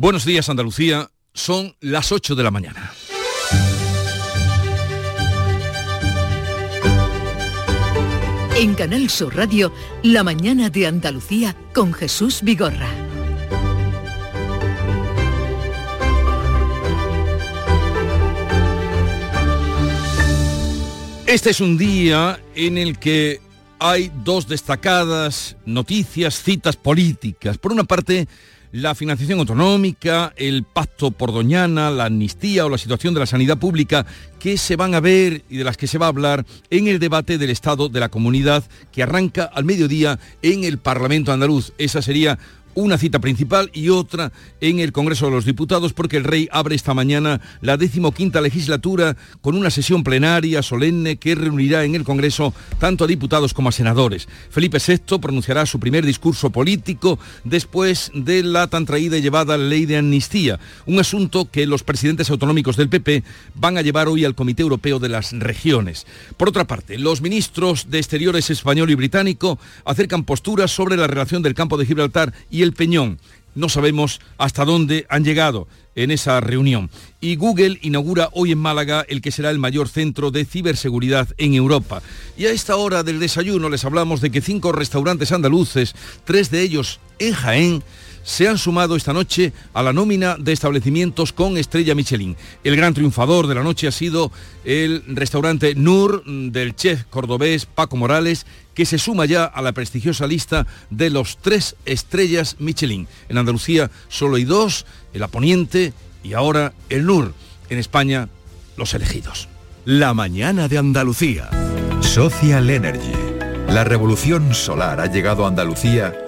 Buenos días Andalucía, son las 8 de la mañana. En Canal Sur Radio, La mañana de Andalucía con Jesús Vigorra. Este es un día en el que hay dos destacadas noticias, citas políticas. Por una parte, la financiación autonómica, el pacto por Doñana, la amnistía o la situación de la sanidad pública que se van a ver y de las que se va a hablar en el debate del Estado de la Comunidad que arranca al mediodía en el Parlamento andaluz. Esa sería una cita principal y otra en el Congreso de los Diputados porque el rey abre esta mañana la decimoquinta legislatura con una sesión plenaria solemne que reunirá en el Congreso tanto a diputados como a senadores. Felipe VI pronunciará su primer discurso político después de la tan traída y llevada ley de amnistía, un asunto que los presidentes autonómicos del PP van a llevar hoy al Comité Europeo de las Regiones. Por otra parte, los ministros de Exteriores español y británico acercan posturas sobre la relación del campo de Gibraltar y el Peñón. No sabemos hasta dónde han llegado en esa reunión. Y Google inaugura hoy en Málaga el que será el mayor centro de ciberseguridad en Europa. Y a esta hora del desayuno les hablamos de que cinco restaurantes andaluces, tres de ellos en Jaén, se han sumado esta noche a la nómina de establecimientos con estrella Michelin. El gran triunfador de la noche ha sido el restaurante Nur del chef cordobés Paco Morales, que se suma ya a la prestigiosa lista de los tres estrellas Michelin. En Andalucía solo hay dos, el Aponiente y ahora el Nur. En España, los elegidos. La mañana de Andalucía. Social Energy. La revolución solar ha llegado a Andalucía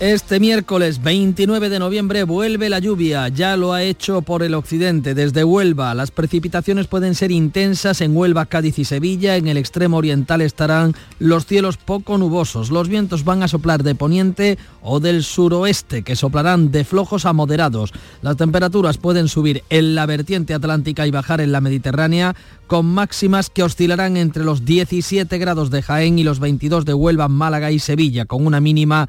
Este miércoles 29 de noviembre vuelve la lluvia, ya lo ha hecho por el occidente, desde Huelva. Las precipitaciones pueden ser intensas en Huelva, Cádiz y Sevilla. En el extremo oriental estarán los cielos poco nubosos. Los vientos van a soplar de poniente o del suroeste, que soplarán de flojos a moderados. Las temperaturas pueden subir en la vertiente atlántica y bajar en la mediterránea, con máximas que oscilarán entre los 17 grados de Jaén y los 22 de Huelva, Málaga y Sevilla, con una mínima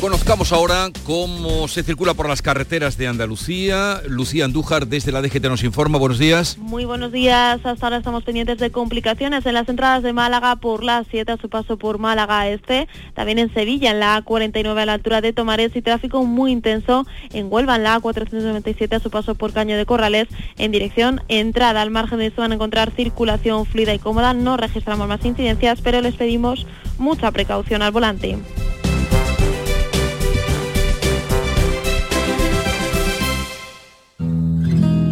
Conozcamos ahora cómo se circula por las carreteras de Andalucía. Lucía Andújar desde la DGT nos informa. Buenos días. Muy buenos días. Hasta ahora estamos pendientes de complicaciones en las entradas de Málaga por la 7 a su paso por Málaga Este. También en Sevilla en la A49 a la altura de Tomares y tráfico muy intenso en Huelva en la A497 a su paso por Caño de Corrales en dirección entrada. Al margen de eso van a encontrar circulación fluida y cómoda. No registramos más incidencias, pero les pedimos mucha precaución al volante.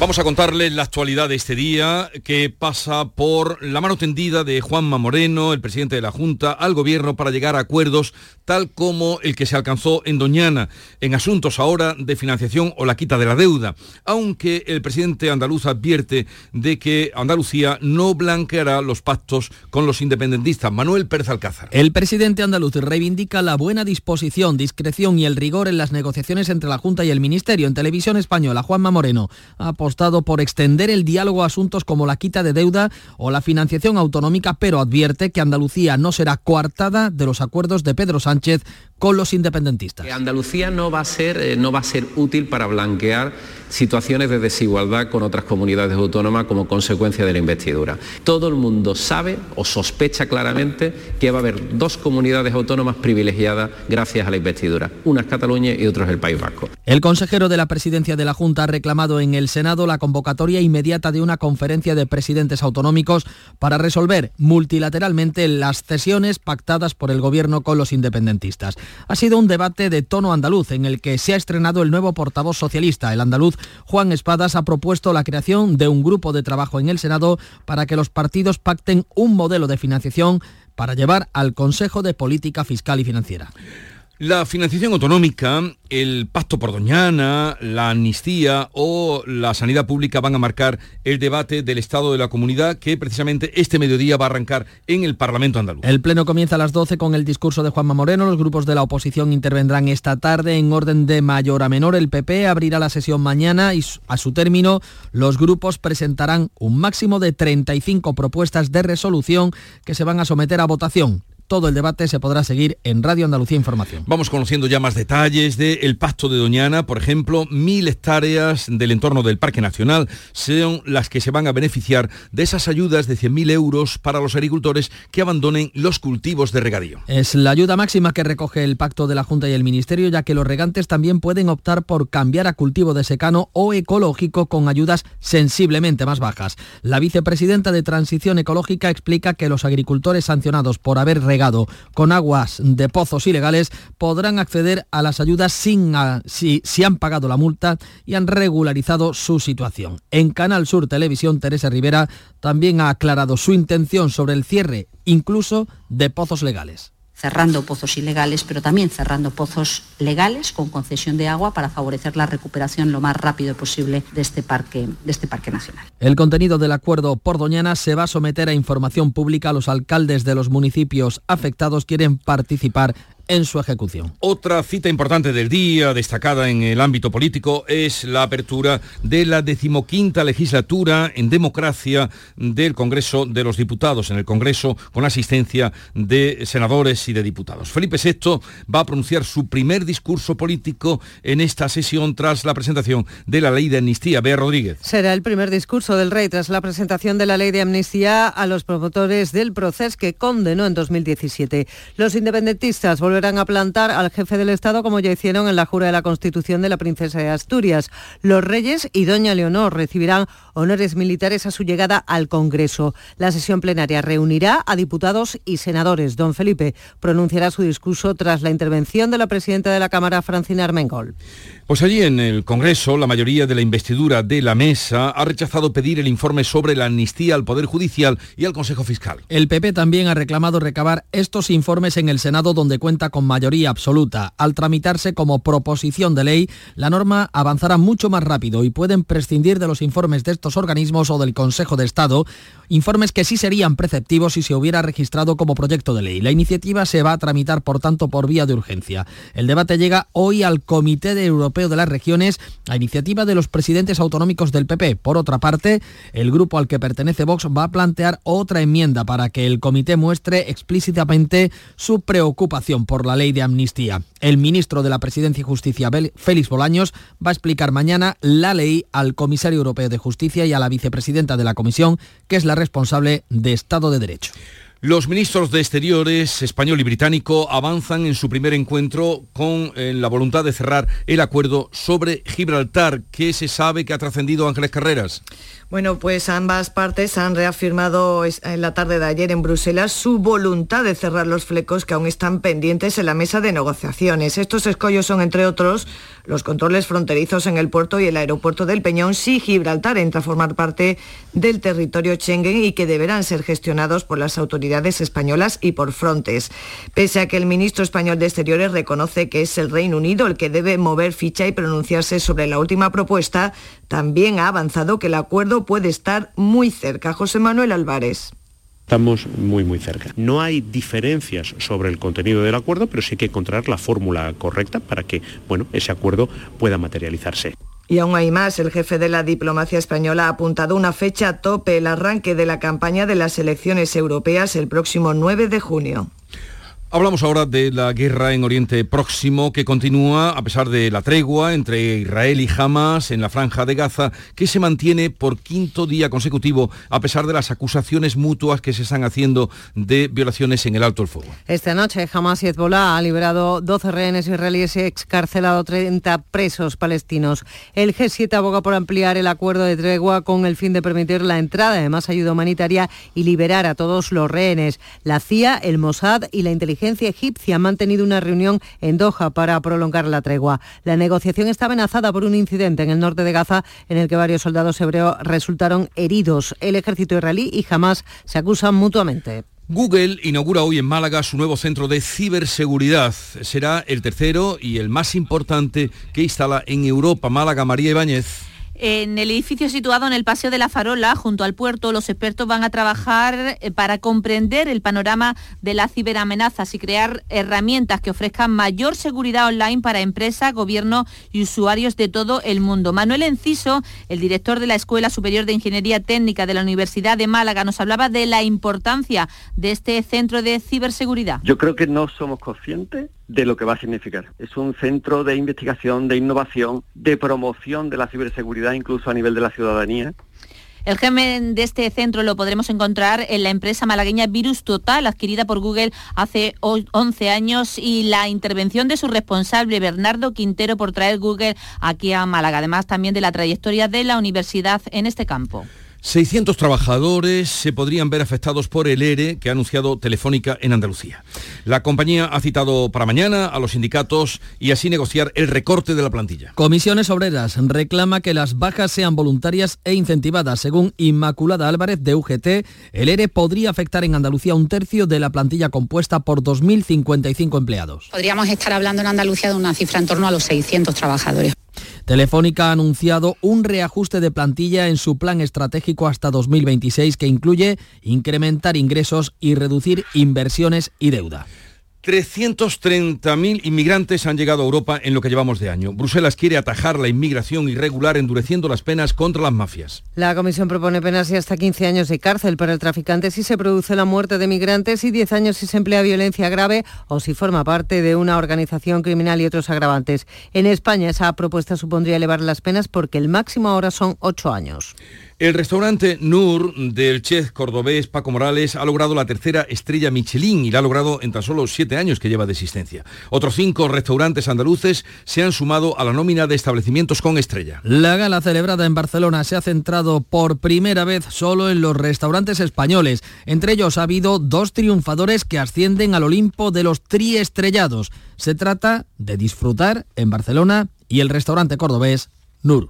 Vamos a contarles la actualidad de este día que pasa por la mano tendida de Juanma Moreno, el presidente de la Junta, al gobierno para llegar a acuerdos tal como el que se alcanzó en Doñana, en asuntos ahora de financiación o la quita de la deuda, aunque el presidente andaluz advierte de que Andalucía no blanqueará los pactos con los independentistas. Manuel Pérez Alcázar. El presidente andaluz reivindica la buena disposición, discreción y el rigor en las negociaciones entre la Junta y el Ministerio. En televisión española, Juanma Moreno ha apostado por extender el diálogo a asuntos como la quita de deuda o la financiación autonómica, pero advierte que Andalucía no será coartada de los acuerdos de Pedro Sánchez con los independentistas. Andalucía no va a ser, eh, no va a ser útil para blanquear situaciones de desigualdad con otras comunidades autónomas como consecuencia de la investidura. Todo el mundo sabe o sospecha claramente que va a haber dos comunidades autónomas privilegiadas gracias a la investidura. Una es Cataluña y otra es el País Vasco. El consejero de la presidencia de la Junta ha reclamado en el Senado la convocatoria inmediata de una conferencia de presidentes autonómicos para resolver multilateralmente las cesiones pactadas por el gobierno con los independentistas. Ha sido un debate de tono andaluz en el que se ha estrenado el nuevo portavoz socialista, el andaluz Juan Espadas ha propuesto la creación de un grupo de trabajo en el Senado para que los partidos pacten un modelo de financiación para llevar al Consejo de Política Fiscal y Financiera. La financiación autonómica, el pacto por Doñana, la amnistía o la sanidad pública van a marcar el debate del estado de la comunidad que precisamente este mediodía va a arrancar en el Parlamento andaluz. El pleno comienza a las 12 con el discurso de Juanma Moreno. Los grupos de la oposición intervendrán esta tarde en orden de mayor a menor. El PP abrirá la sesión mañana y a su término los grupos presentarán un máximo de 35 propuestas de resolución que se van a someter a votación. Todo el debate se podrá seguir en Radio Andalucía Información. Vamos conociendo ya más detalles del pacto de Doñana. Por ejemplo, mil hectáreas del entorno del Parque Nacional son las que se van a beneficiar de esas ayudas de 100.000 euros para los agricultores que abandonen los cultivos de regadío. Es la ayuda máxima que recoge el pacto de la Junta y el Ministerio, ya que los regantes también pueden optar por cambiar a cultivo de secano o ecológico con ayudas sensiblemente más bajas. La vicepresidenta de Transición Ecológica explica que los agricultores sancionados por haber con aguas de pozos ilegales podrán acceder a las ayudas sin, si, si han pagado la multa y han regularizado su situación. En Canal Sur Televisión, Teresa Rivera también ha aclarado su intención sobre el cierre incluso de pozos legales cerrando pozos ilegales, pero también cerrando pozos legales con concesión de agua para favorecer la recuperación lo más rápido posible de este parque, de este parque nacional. El contenido del acuerdo por Doñana se va a someter a información pública. Los alcaldes de los municipios afectados quieren participar en su ejecución. Otra cita importante del día, destacada en el ámbito político, es la apertura de la decimoquinta legislatura en democracia del Congreso de los Diputados, en el Congreso con asistencia de senadores y de diputados. Felipe VI va a pronunciar su primer discurso político en esta sesión tras la presentación de la ley de amnistía. Bea Rodríguez. Será el primer discurso del rey tras la presentación de la ley de amnistía a los promotores del proceso que condenó en 2017. Los independentistas volverán volverán a plantar al jefe del Estado como ya hicieron en la jura de la Constitución de la Princesa de Asturias. Los reyes y doña Leonor recibirán honores militares a su llegada al Congreso. La sesión plenaria reunirá a diputados y senadores. Don Felipe pronunciará su discurso tras la intervención de la presidenta de la Cámara, Francina Armengol. Pues allí en el Congreso, la mayoría de la investidura de la mesa ha rechazado pedir el informe sobre la amnistía al Poder Judicial y al Consejo Fiscal. El PP también ha reclamado recabar estos informes en el Senado donde cuenta con mayoría absoluta. Al tramitarse como proposición de ley, la norma avanzará mucho más rápido y pueden prescindir de los informes de estos organismos o del Consejo de Estado, informes que sí serían preceptivos si se hubiera registrado como proyecto de ley. La iniciativa se va a tramitar, por tanto, por vía de urgencia. El debate llega hoy al Comité Europeo de las Regiones a iniciativa de los presidentes autonómicos del PP. Por otra parte, el grupo al que pertenece Vox va a plantear otra enmienda para que el comité muestre explícitamente su preocupación por la ley de amnistía. El ministro de la Presidencia y Justicia, Félix Bolaños, va a explicar mañana la ley al comisario europeo de Justicia y a la vicepresidenta de la Comisión, que es la responsable de Estado de Derecho. Los ministros de Exteriores español y británico avanzan en su primer encuentro con la voluntad de cerrar el acuerdo sobre Gibraltar. ¿Qué se sabe que ha trascendido Ángeles Carreras? Bueno, pues ambas partes han reafirmado en la tarde de ayer en Bruselas su voluntad de cerrar los flecos que aún están pendientes en la mesa de negociaciones. Estos escollos son, entre otros, los controles fronterizos en el puerto y el aeropuerto del Peñón si Gibraltar entra a formar parte del territorio Schengen y que deberán ser gestionados por las autoridades españolas y por Frontes. Pese a que el ministro español de Exteriores reconoce que es el Reino Unido el que debe mover ficha y pronunciarse sobre la última propuesta, también ha avanzado que el acuerdo puede estar muy cerca. José Manuel Álvarez. Estamos muy, muy cerca. No hay diferencias sobre el contenido del acuerdo, pero sí hay que encontrar la fórmula correcta para que bueno, ese acuerdo pueda materializarse. Y aún hay más. El jefe de la diplomacia española ha apuntado una fecha tope, el arranque de la campaña de las elecciones europeas el próximo 9 de junio. Hablamos ahora de la guerra en Oriente Próximo que continúa a pesar de la tregua entre Israel y Hamas en la franja de Gaza, que se mantiene por quinto día consecutivo a pesar de las acusaciones mutuas que se están haciendo de violaciones en el alto el fuego. Esta noche Hamas y Hezbollah ha liberado 12 rehenes israelíes y excarcelado 30 presos palestinos. El G7 aboga por ampliar el acuerdo de tregua con el fin de permitir la entrada de más ayuda humanitaria y liberar a todos los rehenes. La CIA, el Mossad y la inteligencia inteligencia egipcia ha mantenido una reunión en Doha para prolongar la tregua. La negociación está amenazada por un incidente en el norte de Gaza en el que varios soldados hebreos resultaron heridos. El ejército israelí y Hamas se acusan mutuamente. Google inaugura hoy en Málaga su nuevo centro de ciberseguridad. Será el tercero y el más importante que instala en Europa. Málaga, María Ibáñez. En el edificio situado en el Paseo de la Farola, junto al puerto, los expertos van a trabajar eh, para comprender el panorama de las ciberamenazas y crear herramientas que ofrezcan mayor seguridad online para empresas, gobiernos y usuarios de todo el mundo. Manuel Enciso, el director de la Escuela Superior de Ingeniería Técnica de la Universidad de Málaga, nos hablaba de la importancia de este centro de ciberseguridad. Yo creo que no somos conscientes de lo que va a significar. Es un centro de investigación, de innovación, de promoción de la ciberseguridad incluso a nivel de la ciudadanía. El germen de este centro lo podremos encontrar en la empresa malagueña Virus Total, adquirida por Google hace 11 años, y la intervención de su responsable, Bernardo Quintero, por traer Google aquí a Málaga, además también de la trayectoria de la universidad en este campo. 600 trabajadores se podrían ver afectados por el ERE que ha anunciado Telefónica en Andalucía. La compañía ha citado para mañana a los sindicatos y así negociar el recorte de la plantilla. Comisiones Obreras reclama que las bajas sean voluntarias e incentivadas. Según Inmaculada Álvarez de UGT, el ERE podría afectar en Andalucía un tercio de la plantilla compuesta por 2.055 empleados. Podríamos estar hablando en Andalucía de una cifra en torno a los 600 trabajadores. Telefónica ha anunciado un reajuste de plantilla en su plan estratégico hasta 2026 que incluye incrementar ingresos y reducir inversiones y deuda. 330.000 inmigrantes han llegado a Europa en lo que llevamos de año. Bruselas quiere atajar la inmigración irregular endureciendo las penas contra las mafias. La Comisión propone penas de hasta 15 años de cárcel para el traficante si se produce la muerte de migrantes y 10 años si se emplea violencia grave o si forma parte de una organización criminal y otros agravantes. En España esa propuesta supondría elevar las penas porque el máximo ahora son 8 años. El restaurante Nur del chef cordobés Paco Morales ha logrado la tercera estrella Michelin y la ha logrado en tan solo siete años que lleva de existencia. Otros cinco restaurantes andaluces se han sumado a la nómina de establecimientos con estrella. La gala celebrada en Barcelona se ha centrado por primera vez solo en los restaurantes españoles. Entre ellos ha habido dos triunfadores que ascienden al Olimpo de los triestrellados. Se trata de disfrutar en Barcelona y el restaurante cordobés Nur.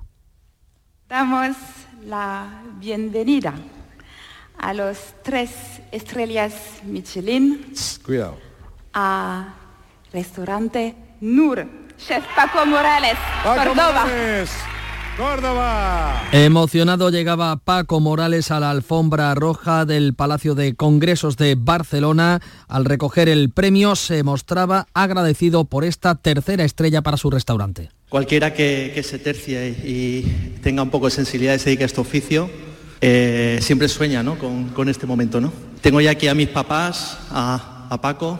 Damos la bienvenida a los tres estrellas Michelin. Cuidado. A restaurante Nur. Chef Paco Morales, Córdoba. Córdoba. Emocionado llegaba Paco Morales a la alfombra roja del Palacio de Congresos de Barcelona. Al recoger el premio se mostraba agradecido por esta tercera estrella para su restaurante. Cualquiera que, se tercie y tenga un poco de sensibilidad y se dedique a este oficio, eh, siempre sueña ¿no? con, este momento. ¿no? Tengo ya aquí a mis papás, a, Paco,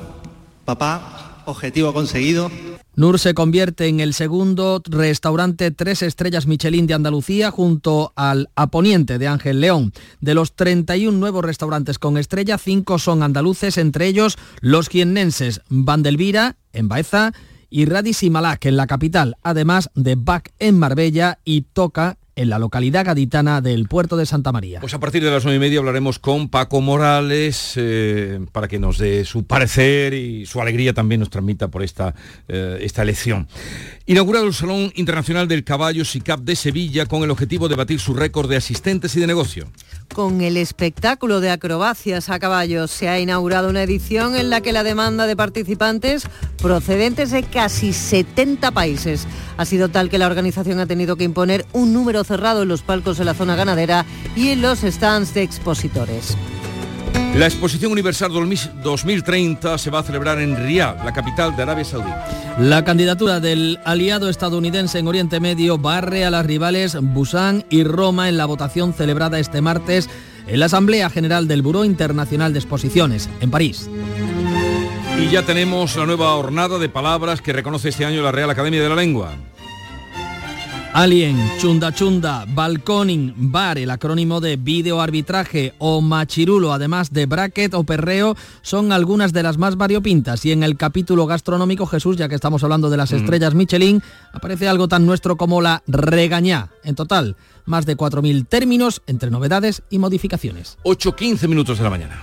papá, objetivo conseguido. Nur se convierte en el segundo restaurante tres estrellas Michelin de Andalucía junto al Aponiente de Ángel León. De los 31 nuevos restaurantes con estrella, cinco son andaluces, entre ellos los jiennenses Vandelvira, en Baeza, y Radis y Malak en la capital, además de Bac en Marbella y Toca en la localidad gaditana del puerto de Santa María. Pues a partir de las nueve y media hablaremos con Paco Morales eh, para que nos dé su parecer y su alegría también nos transmita por esta, eh, esta elección. Inaugurado el Salón Internacional del Caballo SICAP de Sevilla con el objetivo de batir su récord de asistentes y de negocio. Con el espectáculo de acrobacias a caballos se ha inaugurado una edición en la que la demanda de participantes procedentes de casi 70 países ha sido tal que la organización ha tenido que imponer un número cerrado en los palcos de la zona ganadera y en los stands de expositores. La Exposición Universal 2030 se va a celebrar en Riyadh, la capital de Arabia Saudí. La candidatura del aliado estadounidense en Oriente Medio barre a las rivales Busan y Roma en la votación celebrada este martes en la Asamblea General del Buró Internacional de Exposiciones, en París. Y ya tenemos la nueva hornada de palabras que reconoce este año la Real Academia de la Lengua. Alien, chunda chunda, balconing, bar, el acrónimo de video arbitraje o machirulo, además de bracket o perreo, son algunas de las más variopintas. Y en el capítulo gastronómico, Jesús, ya que estamos hablando de las estrellas Michelin, aparece algo tan nuestro como la regañá. En total, más de 4.000 términos entre novedades y modificaciones. 8.15 minutos de la mañana.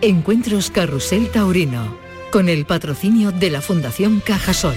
Encuentros Carrusel Taurino, con el patrocinio de la Fundación Cajasol.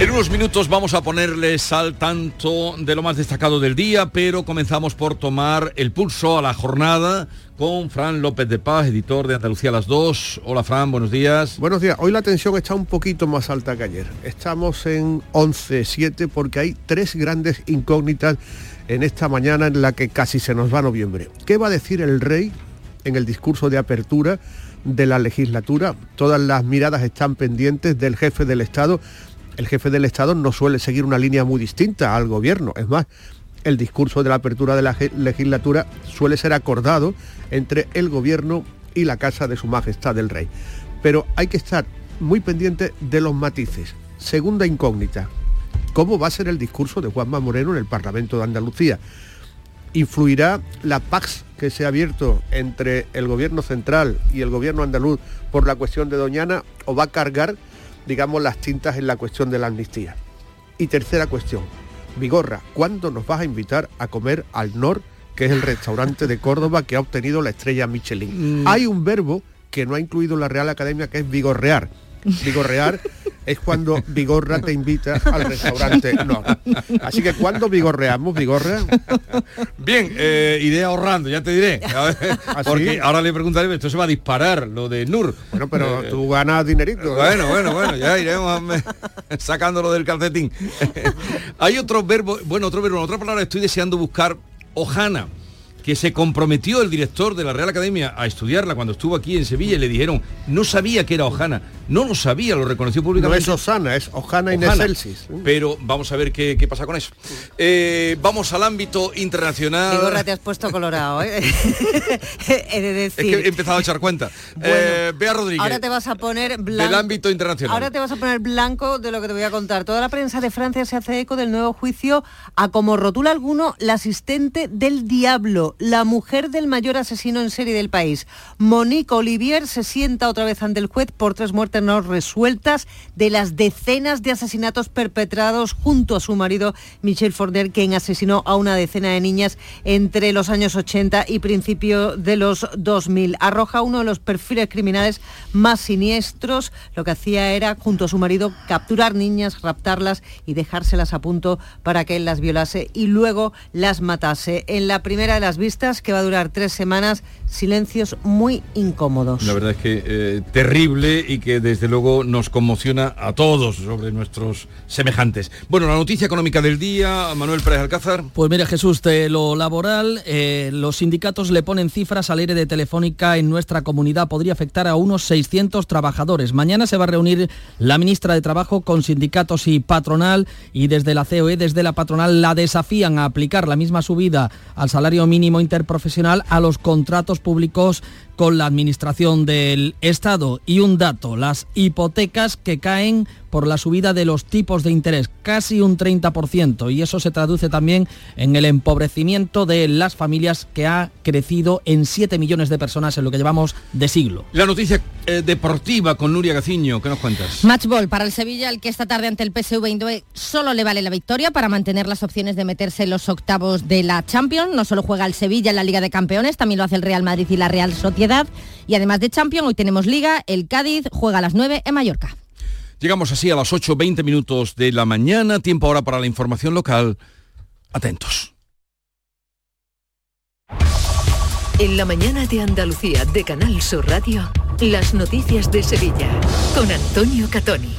En unos minutos vamos a ponerles al tanto de lo más destacado del día, pero comenzamos por tomar el pulso a la jornada con Fran López de Paz, editor de Andalucía las 2. Hola Fran, buenos días. Buenos días. Hoy la tensión está un poquito más alta que ayer. Estamos en 11-7 porque hay tres grandes incógnitas en esta mañana en la que casi se nos va noviembre. ¿Qué va a decir el rey en el discurso de apertura de la legislatura? Todas las miradas están pendientes del jefe del Estado el jefe del Estado no suele seguir una línea muy distinta al gobierno. Es más, el discurso de la apertura de la legislatura suele ser acordado entre el gobierno y la casa de su majestad el rey. Pero hay que estar muy pendiente de los matices. Segunda incógnita, ¿cómo va a ser el discurso de Juanma Moreno en el Parlamento de Andalucía? ¿Influirá la pax que se ha abierto entre el gobierno central y el gobierno andaluz por la cuestión de Doñana o va a cargar digamos, las tintas en la cuestión de la amnistía. Y tercera cuestión, Vigorra, ¿cuándo nos vas a invitar a comer al Nor, que es el restaurante de Córdoba que ha obtenido la estrella Michelin? Mm. Hay un verbo que no ha incluido la Real Academia que es vigorrear. Vigorrear es cuando Vigorra te invita al restaurante no. Así que cuando vigorreamos, Vigorra. Bien, eh, idea ahorrando, ya te diré. ¿Ah, porque ahora le preguntaré, esto se va a disparar, lo de Nur. Bueno, pero tú ganas dinerito. Bueno, bueno, bueno, ya iremos sacándolo del calcetín. Hay otro verbo, bueno, otro verbo, otra palabra, estoy deseando buscar Ojana que se comprometió el director de la Real Academia a estudiarla cuando estuvo aquí en Sevilla y le dijeron, no sabía que era Ojana, no lo sabía, lo reconoció públicamente. No es Osana, es Ojana, Ineselsis. Pero vamos a ver qué, pasa con eso. Eh, vamos al ámbito internacional. Gorra, te has puesto colorado, ¿eh? he de decir. Es que he empezado a echar cuenta. Eh, Bea Rodríguez. Ahora te vas a poner blanco. Del ámbito internacional. Ahora te vas a poner blanco de lo que te voy a contar. Toda la prensa de Francia se hace eco del nuevo juicio a como rotula alguno la asistente del diablo la mujer del mayor asesino en serie del país. Monique Olivier se sienta otra vez ante el juez por tres muertes no resueltas de las decenas de asesinatos perpetrados junto a su marido Michel Forner, quien asesinó a una decena de niñas entre los años 80 y principio de los 2000. Arroja uno de los perfiles criminales más siniestros. Lo que hacía era, junto a su marido, capturar niñas, raptarlas y dejárselas a punto para que él las violase y luego las matase. En la primera de las vistas, que va a durar tres semanas, silencios muy incómodos. La verdad es que eh, terrible y que desde luego nos conmociona a todos sobre nuestros semejantes. Bueno, la noticia económica del día, Manuel Pérez Alcázar. Pues mira Jesús, de lo laboral, eh, los sindicatos le ponen cifras al aire de Telefónica en nuestra comunidad, podría afectar a unos 600 trabajadores. Mañana se va a reunir la ministra de Trabajo con sindicatos y patronal y desde la COE, desde la patronal, la desafían a aplicar la misma subida al salario mínimo interprofesional a los contratos públicos con la Administración del Estado. Y un dato, las hipotecas que caen por la subida de los tipos de interés, casi un 30%, y eso se traduce también en el empobrecimiento de las familias que ha crecido en 7 millones de personas en lo que llevamos de siglo. La noticia eh, deportiva con Nuria Gaciño, ¿qué nos cuentas? Matchball para el Sevilla, el que esta tarde ante el PSV Eindhoven solo le vale la victoria para mantener las opciones de meterse en los octavos de la Champions. No solo juega el Sevilla en la Liga de Campeones, también lo hace el Real Madrid y la Real Sociedad. Y además de Champions, hoy tenemos Liga, el Cádiz juega a las 9 en Mallorca. Llegamos así a las 8.20 minutos de la mañana, tiempo ahora para la información local. Atentos. En la mañana de Andalucía de Canal Sur Radio, las noticias de Sevilla con Antonio Catoni.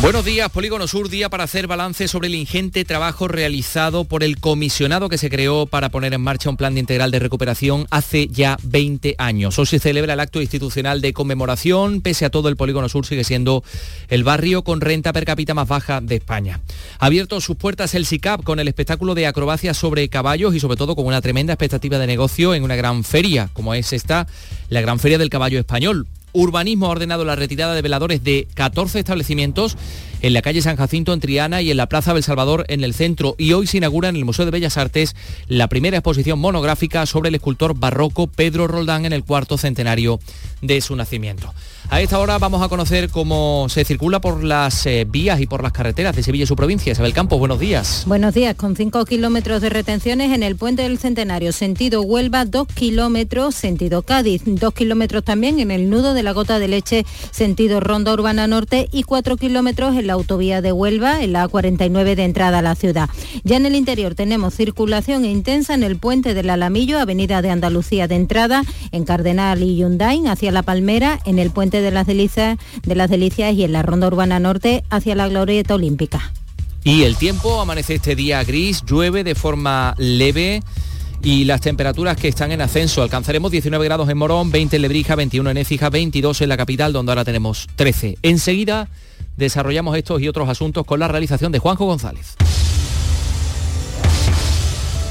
Buenos días, Polígono Sur, día para hacer balance sobre el ingente trabajo realizado por el comisionado que se creó para poner en marcha un plan integral de recuperación hace ya 20 años. Hoy se celebra el acto institucional de conmemoración, pese a todo el Polígono Sur sigue siendo el barrio con renta per cápita más baja de España. Ha abierto sus puertas el SICAP con el espectáculo de acrobacias sobre caballos y sobre todo con una tremenda expectativa de negocio en una gran feria, como es esta, la Gran Feria del Caballo Español. Urbanismo ha ordenado la retirada de veladores de 14 establecimientos en la calle San Jacinto en Triana y en la Plaza del Salvador en el centro. Y hoy se inaugura en el Museo de Bellas Artes la primera exposición monográfica sobre el escultor barroco Pedro Roldán en el cuarto centenario de su nacimiento. A esta hora vamos a conocer cómo se circula por las eh, vías y por las carreteras de Sevilla y su provincia. Isabel Campos, buenos días. Buenos días, con 5 kilómetros de retenciones en el puente del Centenario, sentido Huelva, 2 kilómetros, sentido Cádiz, 2 kilómetros también en el nudo de la gota de leche, sentido Ronda Urbana Norte y 4 kilómetros en la autovía de Huelva, en la A49 de entrada a la ciudad. Ya en el interior tenemos circulación intensa en el puente del Alamillo, avenida de Andalucía de entrada, en Cardenal y Yundain hacia La Palmera, en el puente de las Delicias, de las Delicias y en la Ronda Urbana Norte hacia la Glorieta Olímpica. Y el tiempo amanece este día gris, llueve de forma leve y las temperaturas que están en ascenso. Alcanzaremos 19 grados en Morón, 20 en Lebrija, 21 en Écija, 22 en la capital, donde ahora tenemos 13. Enseguida desarrollamos estos y otros asuntos con la realización de Juanjo González.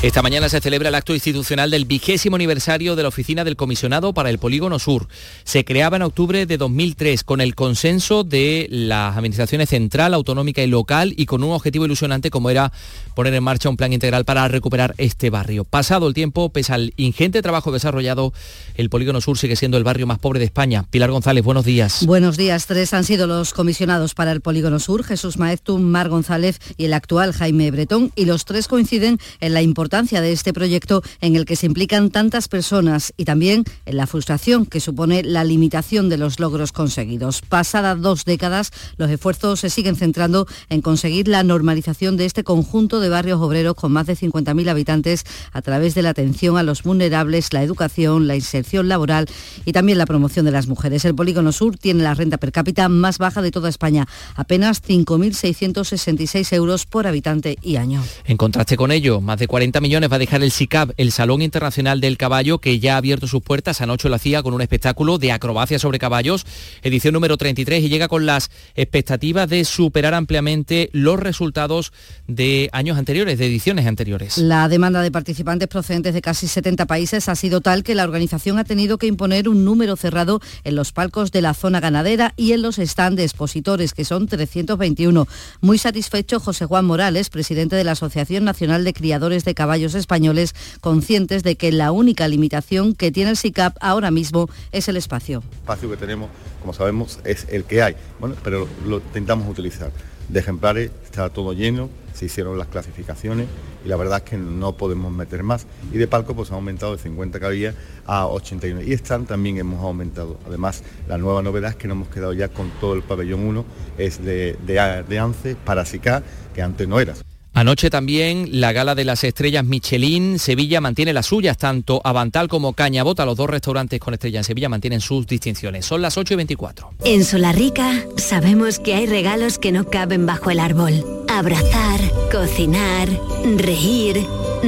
Esta mañana se celebra el acto institucional del vigésimo aniversario de la Oficina del Comisionado para el Polígono Sur. Se creaba en octubre de 2003 con el consenso de las administraciones central, autonómica y local y con un objetivo ilusionante como era poner en marcha un plan integral para recuperar este barrio. Pasado el tiempo, pese al ingente trabajo desarrollado, el Polígono Sur sigue siendo el barrio más pobre de España. Pilar González, buenos días. Buenos días. Tres han sido los comisionados para el Polígono Sur, Jesús Maeztu, Mar González y el actual Jaime Bretón, y los tres coinciden en la importancia de este proyecto en el que se implican tantas personas y también en la frustración que supone la limitación de los logros conseguidos. Pasadas dos décadas, los esfuerzos se siguen centrando en conseguir la normalización de este conjunto de barrios obreros con más de 50.000 habitantes a través de la atención a los vulnerables, la educación, la inserción laboral y también la promoción de las mujeres. El Polígono Sur tiene la renta per cápita más baja de toda España, apenas 5.666 euros por habitante y año. En contraste con ello, más de 40 millones va a dejar el SICAP, el Salón Internacional del Caballo, que ya ha abierto sus puertas. Anoche lo hacía con un espectáculo de acrobacia sobre caballos, edición número 33, y llega con las expectativas de superar ampliamente los resultados de años anteriores, de ediciones anteriores. La demanda de participantes procedentes de casi 70 países ha sido tal que la organización ha tenido que imponer un número cerrado en los palcos de la zona ganadera y en los stands de expositores, que son 321. Muy satisfecho José Juan Morales, presidente de la Asociación Nacional de Criadores de Caballos españoles, conscientes de que la única limitación que tiene el SICAP ahora mismo es el espacio. El espacio que tenemos, como sabemos, es el que hay, bueno, pero lo intentamos utilizar. De ejemplares está todo lleno, se hicieron las clasificaciones y la verdad es que no podemos meter más. Y de palco pues ha aumentado de 50 que a 81. Y están también hemos aumentado. Además, la nueva novedad es que nos hemos quedado ya con todo el pabellón 1, es de, de, de ANCE para SICA, que antes no era. Anoche también la gala de las estrellas Michelin, Sevilla mantiene las suyas, tanto Avantal como Cañabota, los dos restaurantes con estrella en Sevilla mantienen sus distinciones. Son las 8 y 24. En Solarrica sabemos que hay regalos que no caben bajo el árbol. Abrazar, cocinar, reír,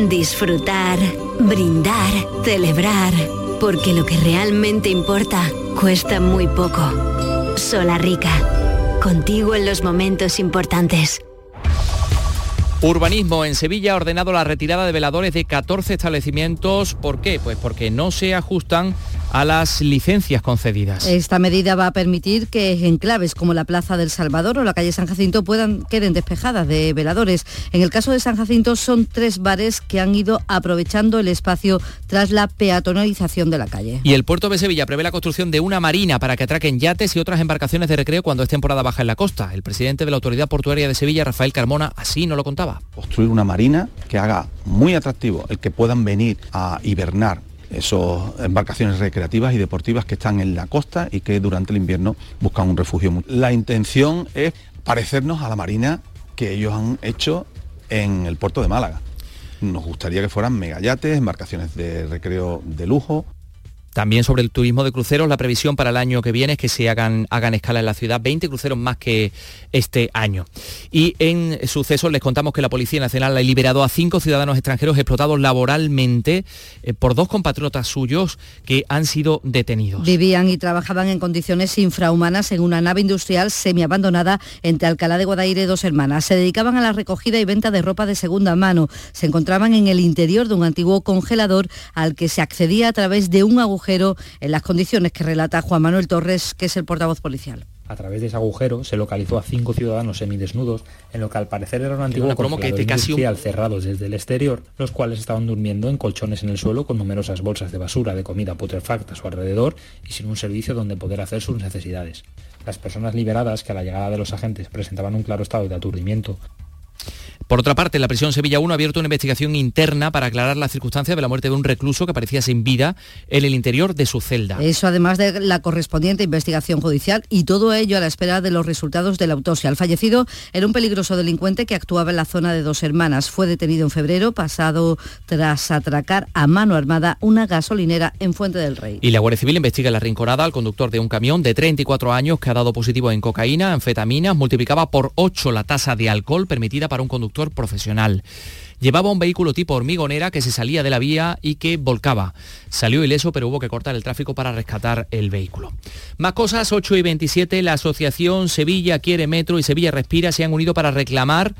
disfrutar, brindar, celebrar. Porque lo que realmente importa cuesta muy poco. Solarrica, contigo en los momentos importantes. Urbanismo en Sevilla ha ordenado la retirada de veladores de 14 establecimientos. ¿Por qué? Pues porque no se ajustan a las licencias concedidas. Esta medida va a permitir que enclaves como la Plaza del Salvador o la calle San Jacinto puedan queden despejadas de veladores. En el caso de San Jacinto son tres bares que han ido aprovechando el espacio tras la peatonalización de la calle. Y el puerto de Sevilla prevé la construcción de una marina para que atraquen yates y otras embarcaciones de recreo cuando es temporada baja en la costa. El presidente de la Autoridad Portuaria de Sevilla, Rafael Carmona, así no lo contaba. Construir una marina que haga muy atractivo el que puedan venir a hibernar esas embarcaciones recreativas y deportivas que están en la costa y que durante el invierno buscan un refugio. La intención es parecernos a la marina que ellos han hecho en el puerto de Málaga. Nos gustaría que fueran megayates, embarcaciones de recreo de lujo, también sobre el turismo de cruceros, la previsión para el año que viene es que se hagan, hagan escala en la ciudad, 20 cruceros más que este año. Y en sucesos les contamos que la Policía Nacional ha liberado a cinco ciudadanos extranjeros explotados laboralmente eh, por dos compatriotas suyos que han sido detenidos. Vivían y trabajaban en condiciones infrahumanas en una nave industrial semiabandonada entre Alcalá de Guadaire y Dos Hermanas. Se dedicaban a la recogida y venta de ropa de segunda mano. Se encontraban en el interior de un antiguo congelador al que se accedía a través de un agujero en las condiciones que relata Juan Manuel Torres, que es el portavoz policial. A través de ese agujero se localizó a cinco ciudadanos semidesnudos, en lo que al parecer era un antiguo congelador industrial cerrados desde el exterior, los cuales estaban durmiendo en colchones en el suelo con numerosas bolsas de basura de comida putrefacta a su alrededor y sin un servicio donde poder hacer sus necesidades. Las personas liberadas, que a la llegada de los agentes presentaban un claro estado de aturdimiento, por otra parte, la prisión Sevilla 1 ha abierto una investigación interna para aclarar las circunstancias de la muerte de un recluso que parecía sin vida en el interior de su celda. Eso además de la correspondiente investigación judicial y todo ello a la espera de los resultados de la autopsia. El fallecido era un peligroso delincuente que actuaba en la zona de dos hermanas. Fue detenido en febrero, pasado tras atracar a mano armada una gasolinera en Fuente del Rey. Y la Guardia Civil investiga la rinconada al conductor de un camión de 34 años que ha dado positivo en cocaína, anfetaminas, multiplicaba por 8 la tasa de alcohol permitida para un conductor profesional. Llevaba un vehículo tipo hormigonera que se salía de la vía y que volcaba. Salió ileso, pero hubo que cortar el tráfico para rescatar el vehículo. Más cosas, 8 y 27, la asociación Sevilla Quiere Metro y Sevilla Respira se han unido para reclamar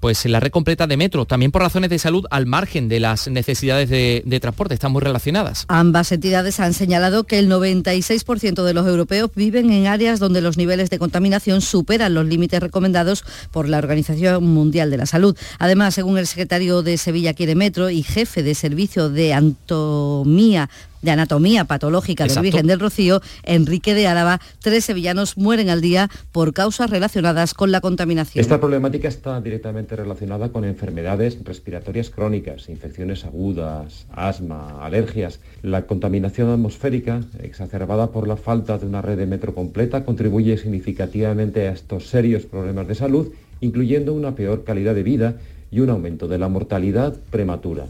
pues la red completa de metro, también por razones de salud al margen de las necesidades de, transporte, están muy relacionadas. Ambas entidades han señalado que el 96% de los europeos viven en áreas donde los niveles de contaminación superan los límites recomendados por la Organización Mundial de la Salud. Además, según el secretario de Sevilla Quiere Metro y jefe de servicio de anatomía de anatomía patológica del Virgen del Rocío, Enrique de Álava, tres sevillanos mueren al día por causas relacionadas con la contaminación. Esta problemática está directamente relacionada con enfermedades respiratorias crónicas, infecciones agudas, asma, alergias. La contaminación atmosférica, exacerbada por la falta de una red de metro completa, contribuye significativamente a estos serios problemas de salud, incluyendo una peor calidad de vida y un aumento de la mortalidad prematura.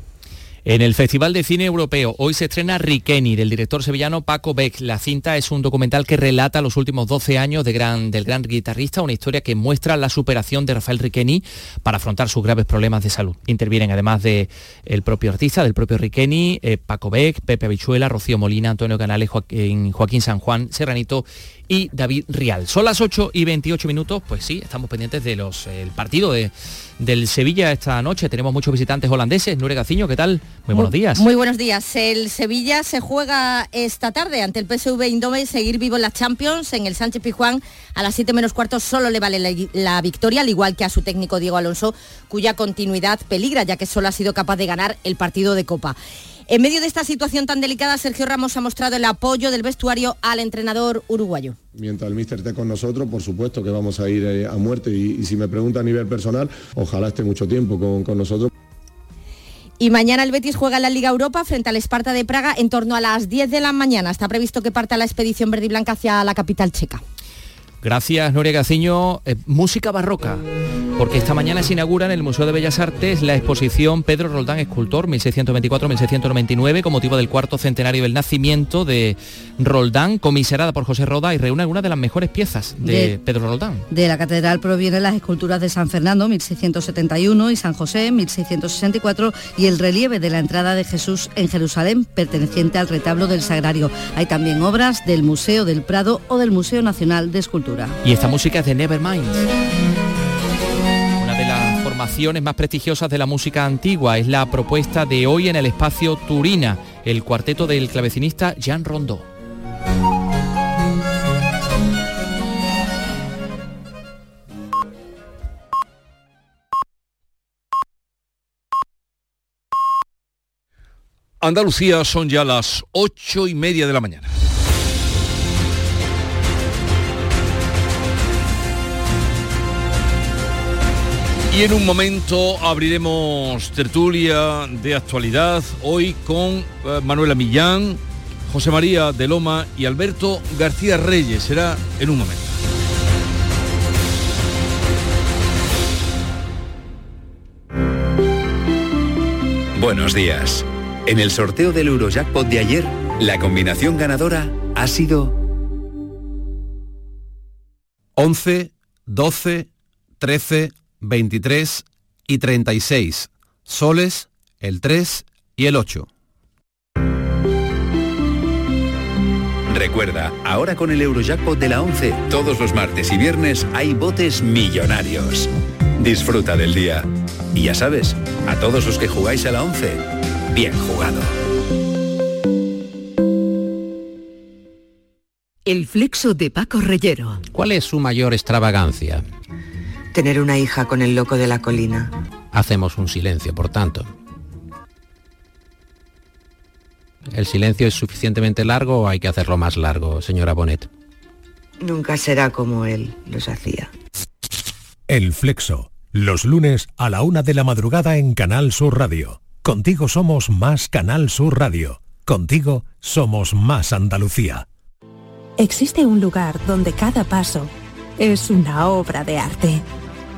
En el Festival de Cine Europeo hoy se estrena Riqueni del director sevillano Paco Beck. La cinta es un documental que relata los últimos 12 años del gran guitarrista, una historia que muestra la superación de Rafael Riqueni para afrontar sus graves problemas de salud. Intervienen además del propio artista, del propio Riqueni, eh, Paco Beck, Pepe Abichuela, Rocío Molina, Antonio Canales, Joaquín, Joaquín San Juan, Serranito y David Rial. Son las 8 y 28 minutos, pues sí, estamos pendientes del partido de, del Sevilla esta noche. Tenemos muchos visitantes holandeses. Nure Gaciño, ¿qué tal? Muy buenos días. Muy buenos días. El Sevilla se juega esta tarde ante el PSV Indome seguir vivo en las Champions en el Sánchez Pijuán a las 7 menos cuartos solo le vale la, la, victoria, al igual que a su técnico Diego Alonso, cuya continuidad peligra, ya que solo ha sido capaz de ganar el partido de Copa. En medio de esta situación tan delicada, Sergio Ramos ha mostrado el apoyo del vestuario al entrenador uruguayo. Mientras el míster esté con nosotros, por supuesto que vamos a ir eh, a muerte y, si me pregunta a nivel personal, ojalá esté mucho tiempo con, con nosotros. Y mañana el Betis juega en la Liga Europa frente al Esparta de Praga en torno a las 10 de la mañana. Está previsto que parta la expedición verde y blanca hacia la capital checa. Gracias, Noria Gaciño. Eh, música barroca porque esta mañana se inaugura en el Museo de Bellas Artes la exposición Pedro Roldán, escultor, 1624-1699, con motivo del cuarto centenario del nacimiento de Roldán, comiserada por José Roda y reúne algunas de las mejores piezas de, Pedro Roldán. De la catedral provienen las esculturas de San Fernando, 1671, y San José, 1664, y el relieve de la entrada de Jesús en Jerusalén, perteneciente al retablo del Sagrario. Hay también obras del Museo del Prado o del Museo Nacional de Escultura. Y esta música es de Nevermind formaciones más prestigiosas de la música antigua. Es la propuesta de hoy en el espacio Turina, el cuarteto del clavecinista Jean Rondeau. Andalucía son ya las ocho y media de la mañana. Y en un momento abriremos tertulia de actualidad hoy con eh, Manuela Millán, José María de Loma y Alberto García Reyes. Será en un momento. Buenos días. En el sorteo del Eurojackpot de ayer, la combinación ganadora ha sido 11, 12, 13, 23 y 36. Soles, el 3 y el 8. Recuerda, ahora con el Eurojackpot de la 11, todos los martes y viernes hay botes millonarios. Disfruta del día. Y ya sabes, a todos los que jugáis a la 11, bien jugado. El flexo de Paco Reyero. ¿Cuál es su mayor extravagancia? Tener una hija con el loco de la colina. Hacemos un silencio, por tanto. ¿El silencio es suficientemente largo o hay que hacerlo más largo, señora Bonet? Nunca será como él los hacía. El Flexo, los lunes a la una de la madrugada en Canal Sur Radio. Contigo somos más Canal Sur Radio. Contigo somos más Andalucía. Existe un lugar donde cada paso es una obra de arte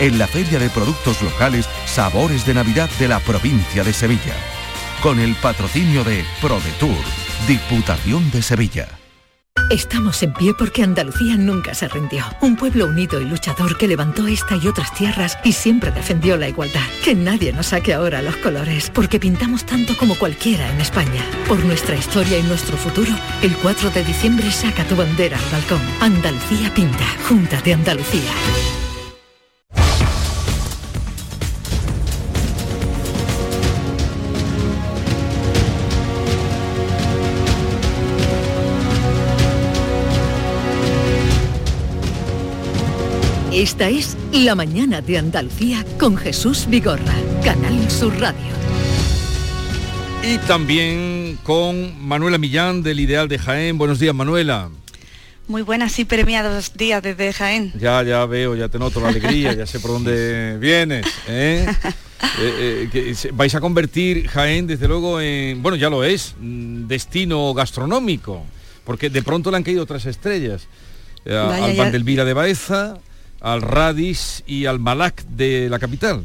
en la Feria de Productos Locales Sabores de Navidad de la provincia de Sevilla, con el patrocinio de ProDetour, Diputación de Sevilla. Estamos en pie porque Andalucía nunca se rindió. Un pueblo unido y luchador que levantó esta y otras tierras y siempre defendió la igualdad. Que nadie nos saque ahora los colores, porque pintamos tanto como cualquiera en España. Por nuestra historia y nuestro futuro, el 4 de diciembre saca tu bandera al balcón. Andalucía pinta. Junta de Andalucía. Esta es La Mañana de Andalucía con Jesús Vigorra, Canal Sur Radio. Y también con Manuela Millán del Ideal de Jaén. Buenos días, Manuela. Muy buenas y premiados días desde Jaén. Ya, ya veo, ya te noto la alegría, ya sé por dónde vienes. ¿eh? Eh, eh, vais a convertir Jaén, desde luego, en, bueno, ya lo es, mm, destino gastronómico, porque de pronto le han caído otras estrellas. al Vandelvira de Baeza, al Radis y al Malac de la capital.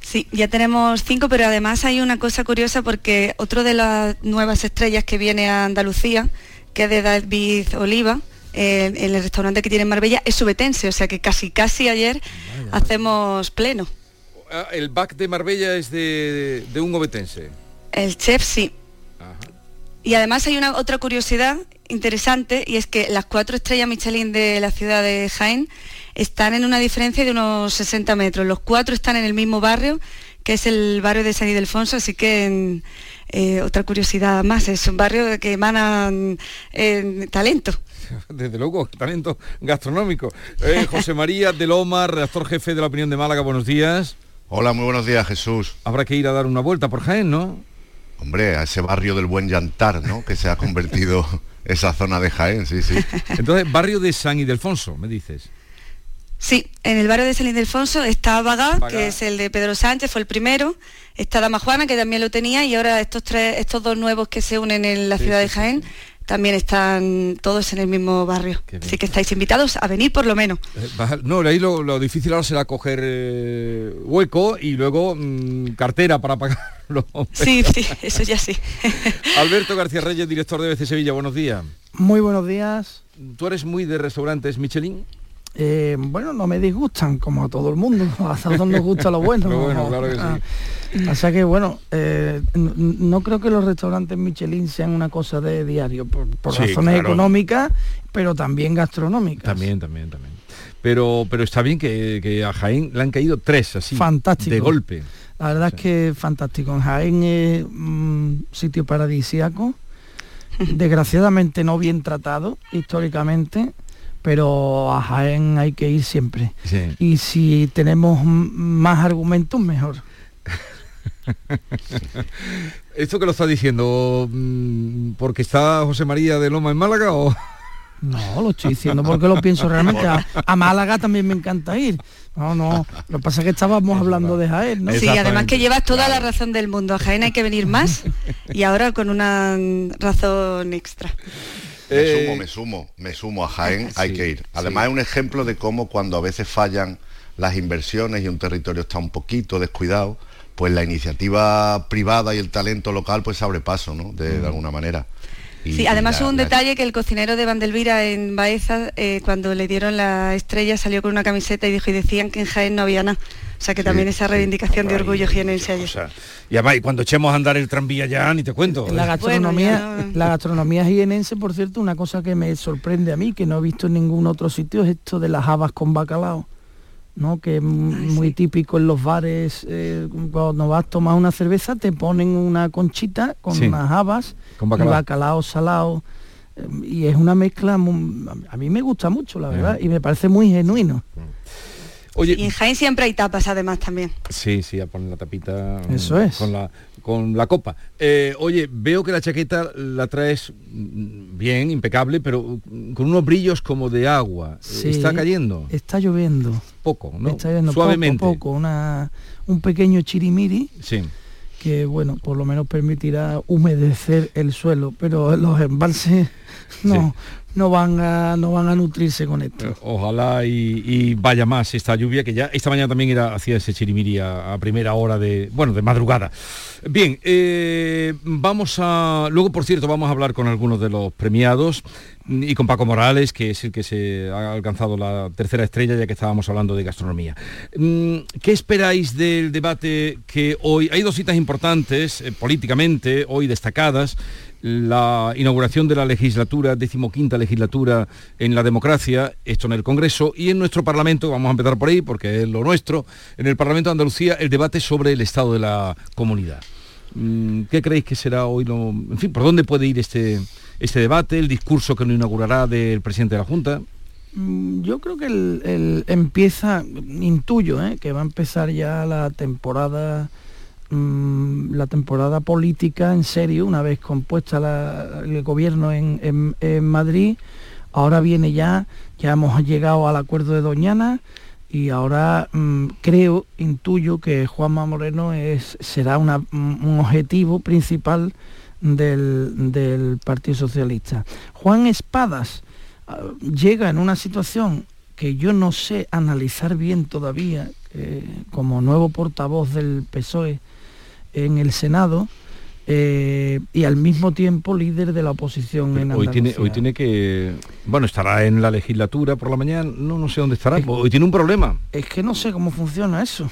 Sí, ya tenemos cinco, pero además hay una cosa curiosa porque otro de las nuevas estrellas que viene a Andalucía, que es de David Oliva, en el restaurante que tiene en Marbella, es subetense, o sea que casi casi ayer hacemos pleno. Ah, el back de Marbella es de, un obetense. El chef sí. Y además hay una otra curiosidad interesante y es que las cuatro estrellas Michelin de la ciudad de Jaén están en una diferencia de unos 60 metros. Los cuatro están en el mismo barrio, que es el barrio de San Ildefonso, así que eh, otra curiosidad más, es un barrio que emana eh, talento. Desde luego, talento gastronómico. Eh, José María de Loma, redactor jefe de la opinión de Málaga, buenos días. Hola, muy buenos días, Jesús. Habrá que ir a dar una vuelta por Jaén, ¿no? Hombre, a ese barrio del Buen Llantar, ¿no? Que se ha convertido esa zona de Jaén, sí, sí. Entonces, barrio de San Ildefonso, me dices. Sí, en el barrio de San Ildefonso está Bagá, que es el de Pedro Sánchez, fue el primero, está Dama Juana, que también lo tenía, y ahora estos tres, estos dos nuevos que se unen en la ciudad de Jaén, también están todos en el mismo barrio. Así que estáis invitados a venir por lo menos. Eh, no, ahí lo, difícil ahora será coger eh, hueco y luego mm, cartera para pagarlo. Sí, sí, eso ya sí. Alberto García Reyes, director de BC Sevilla, buenos días. Muy buenos días. ¿Tú eres muy de restaurantes Michelin? Eh, bueno, no me disgustan, como a todo el mundo, a todos nos gusta lo bueno. bueno claro que sí. Ah, o sea que bueno, eh, no creo que los restaurantes Michelin sean una cosa de diario, por, razones económicas, pero también gastronómicas. También, también, también. Pero, pero está bien que, a Jaén le han caído tres así. Fantástico. De golpe. La verdad es que fantástico. En Jaén es un sitio paradisíaco, desgraciadamente no bien tratado históricamente pero a Jaén hay que ir siempre. Y si tenemos más argumentos, mejor. ¿Esto que lo está diciendo mm, porque está José María de Loma en Málaga o...? No, lo estoy diciendo porque lo pienso realmente. A, Málaga también me encanta ir. No, no. Lo que pasa es que estábamos hablando de Jaén, ¿no? Sí, además que llevas toda la razón del mundo. A Jaén hay que venir más y ahora con una razón extra. Me eh, sumo, me sumo, me sumo a Jaén, hay que ir. Además es un ejemplo de cómo cuando a veces fallan las inversiones y un territorio está un poquito descuidado, pues la iniciativa privada y el talento local pues abre paso, ¿no? De, mm. alguna manera. sí, además hubo un detalle que el cocinero de Vandelvira en Baeza, eh, cuando le dieron la estrella, salió con una camiseta y dijo, y decían que en Jaén no había nada. O sea que también esa reivindicación de orgullo jienense allí. y además, cuando echemos a andar el tranvía ya, ni te cuento. La gastronomía, la gastronomía jienense, por cierto, una cosa que me sorprende a mí, que no he visto en ningún otro sitio, es esto de las habas con bacalao. ¿no? que es muy típico en los bares, eh, cuando vas a tomar una cerveza te ponen una conchita con unas habas, con bacalao, salado, eh, y es una mezcla, a mí me gusta mucho, la verdad, y me parece muy genuino. Oye, y en Jaén siempre hay tapas además también. Sí, sí, a poner la tapita Eso es. con, la, con la copa. Eh, oye, veo que la chaqueta la traes bien, impecable, pero con unos brillos como de agua. Sí, ¿Está cayendo? Está lloviendo. Poco, ¿no? Está lloviendo Suavemente. Poco, poco, una, un pequeño chirimiri. Sí que bueno, por lo menos permitirá humedecer el suelo, pero los embalses no, no van a no van a nutrirse con esto. Ojalá y, vaya más esta lluvia que ya esta mañana también era hacía ese chirimiri a, primera hora de bueno de madrugada. Bien, eh, vamos a luego por cierto vamos a hablar con algunos de los premiados y con Paco Morales que es el que se ha alcanzado la tercera estrella ya que estábamos hablando de gastronomía. Mm, ¿Qué esperáis del debate que hoy hay dos citas importantes eh, políticamente hoy destacadas? La inauguración de la legislatura, decimoquinta legislatura en la democracia, esto en el Congreso y en nuestro Parlamento, vamos a empezar por ahí porque es lo nuestro, en el Parlamento de Andalucía el debate sobre el estado de la comunidad. Mm, ¿Qué creéis que será hoy lo... En fin, ¿por dónde puede ir este, este debate, el discurso que lo inaugurará del presidente de la Junta? Mm, yo creo que el, empieza, intuyo, ¿eh? que va a empezar ya la temporada Mm, la temporada política en serio, una vez compuesta el gobierno en, Madrid, ahora viene ya, ya hemos llegado al acuerdo de Doñana y ahora mm, creo, intuyo que Juanma Moreno es, será un objetivo principal del, Partido Socialista. Juan Espadas ah, llega en una situación que yo no sé analizar bien todavía, eh, como nuevo portavoz del PSOE, en el Senado eh, y al mismo tiempo líder de la oposición en Hoy tiene, hoy tiene que... Bueno, estará en la legislatura por la mañana, no, no sé dónde estará. hoy tiene un problema. Es que no sé cómo funciona eso.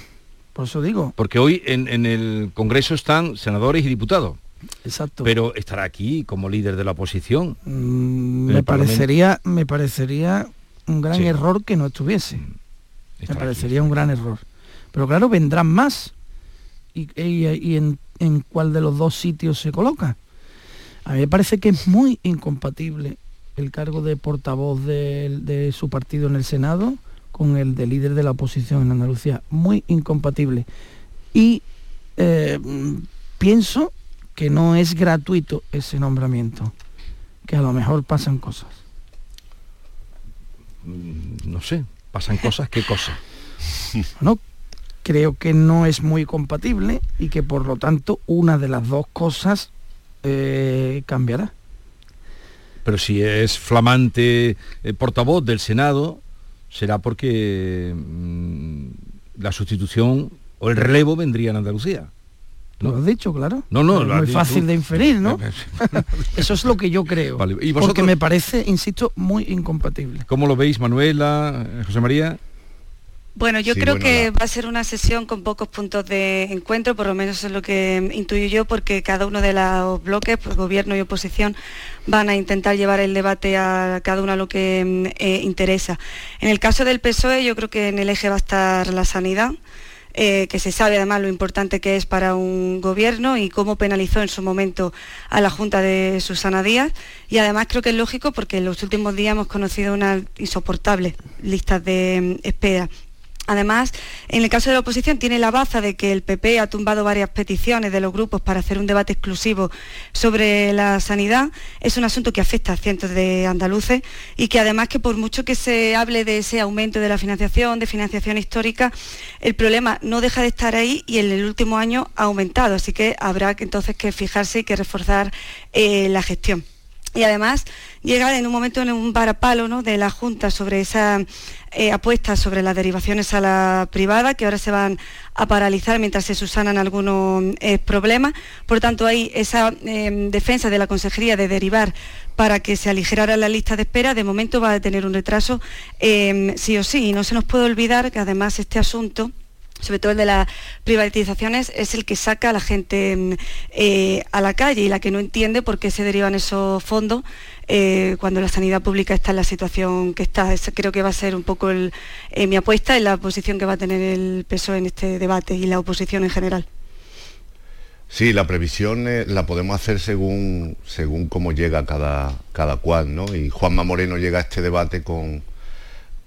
Por eso digo. Porque hoy en, el Congreso están senadores y diputados. Exacto. Pero estará aquí como líder de la oposición. Mm, me parecería, me parecería un gran error que no estuviese. Mm, me parecería un gran error. Pero claro, vendrán más. ¿Y, en, cuál de los dos sitios se coloca? A mí me parece que es muy incompatible el cargo de portavoz de, su partido en el Senado con el de líder de la oposición en Andalucía. Muy incompatible. Y eh, pienso que no es gratuito ese nombramiento, que a lo mejor pasan cosas. Mm, no sé, pasan cosas, ¿qué cosas? no creo que no es muy compatible y que por lo tanto una de las dos cosas eh, cambiará. Pero si es flamante eh, portavoz del Senado, será porque mm, la sustitución o el relevo vendría en Andalucía. ¿no? Lo has dicho, claro. No, no, es muy fácil de inferir, ¿no? Eso es lo que yo creo. ¿Y Porque me parece, insisto, muy incompatible. ¿Cómo lo veis, Manuela, José María? Bueno, yo creo que va a ser una sesión con pocos puntos de encuentro, por lo menos es lo que intuyo yo, porque cada uno de los bloques, pues, gobierno y oposición, van a intentar llevar el debate a cada uno a lo que mm, eh, interesa. En el caso del PSOE, yo creo que en el eje va a estar la sanidad. Eh, que se sabe además lo importante que es para un gobierno y cómo penalizó en su momento a la Junta de Susana Díaz. Y además creo que es lógico porque en los últimos días hemos conocido unas insoportables listas de mm, espera Además, en el caso de la oposición tiene la baza de que el PP ha tumbado varias peticiones de los grupos para hacer un debate exclusivo sobre la sanidad. Es un asunto que afecta a cientos de andaluces y que además que por mucho que se hable de ese aumento de la financiación, de financiación histórica, el problema no deja de estar ahí y en el último año ha aumentado. Así que habrá entonces que fijarse y que reforzar eh, la gestión y además llega en un momento en un varapalo ¿no? de la Junta sobre esa eh, apuesta sobre las derivaciones a la privada que ahora se van a paralizar mientras se subsanan algunos eh, problemas. Por tanto, hay esa em, defensa de la Consejería de derivar para que se aligerara la lista de espera. De momento va a tener un retraso em, sí o sí. Y no se nos puede olvidar que además este asunto sobre todo el de las privatizaciones, es el que saca a la gente mm, eh, a la calle y la que no entiende por qué se derivan esos fondos eh, cuando la sanidad pública está en la situación que está. creo que va a ser un poco eh, mi apuesta en la posición que va a tener el PSOE en este debate y la oposición en general. Sí, la previsión la podemos hacer según, según cómo llega cada, cada cual, ¿no? Y Juanma Moreno llega a este debate con,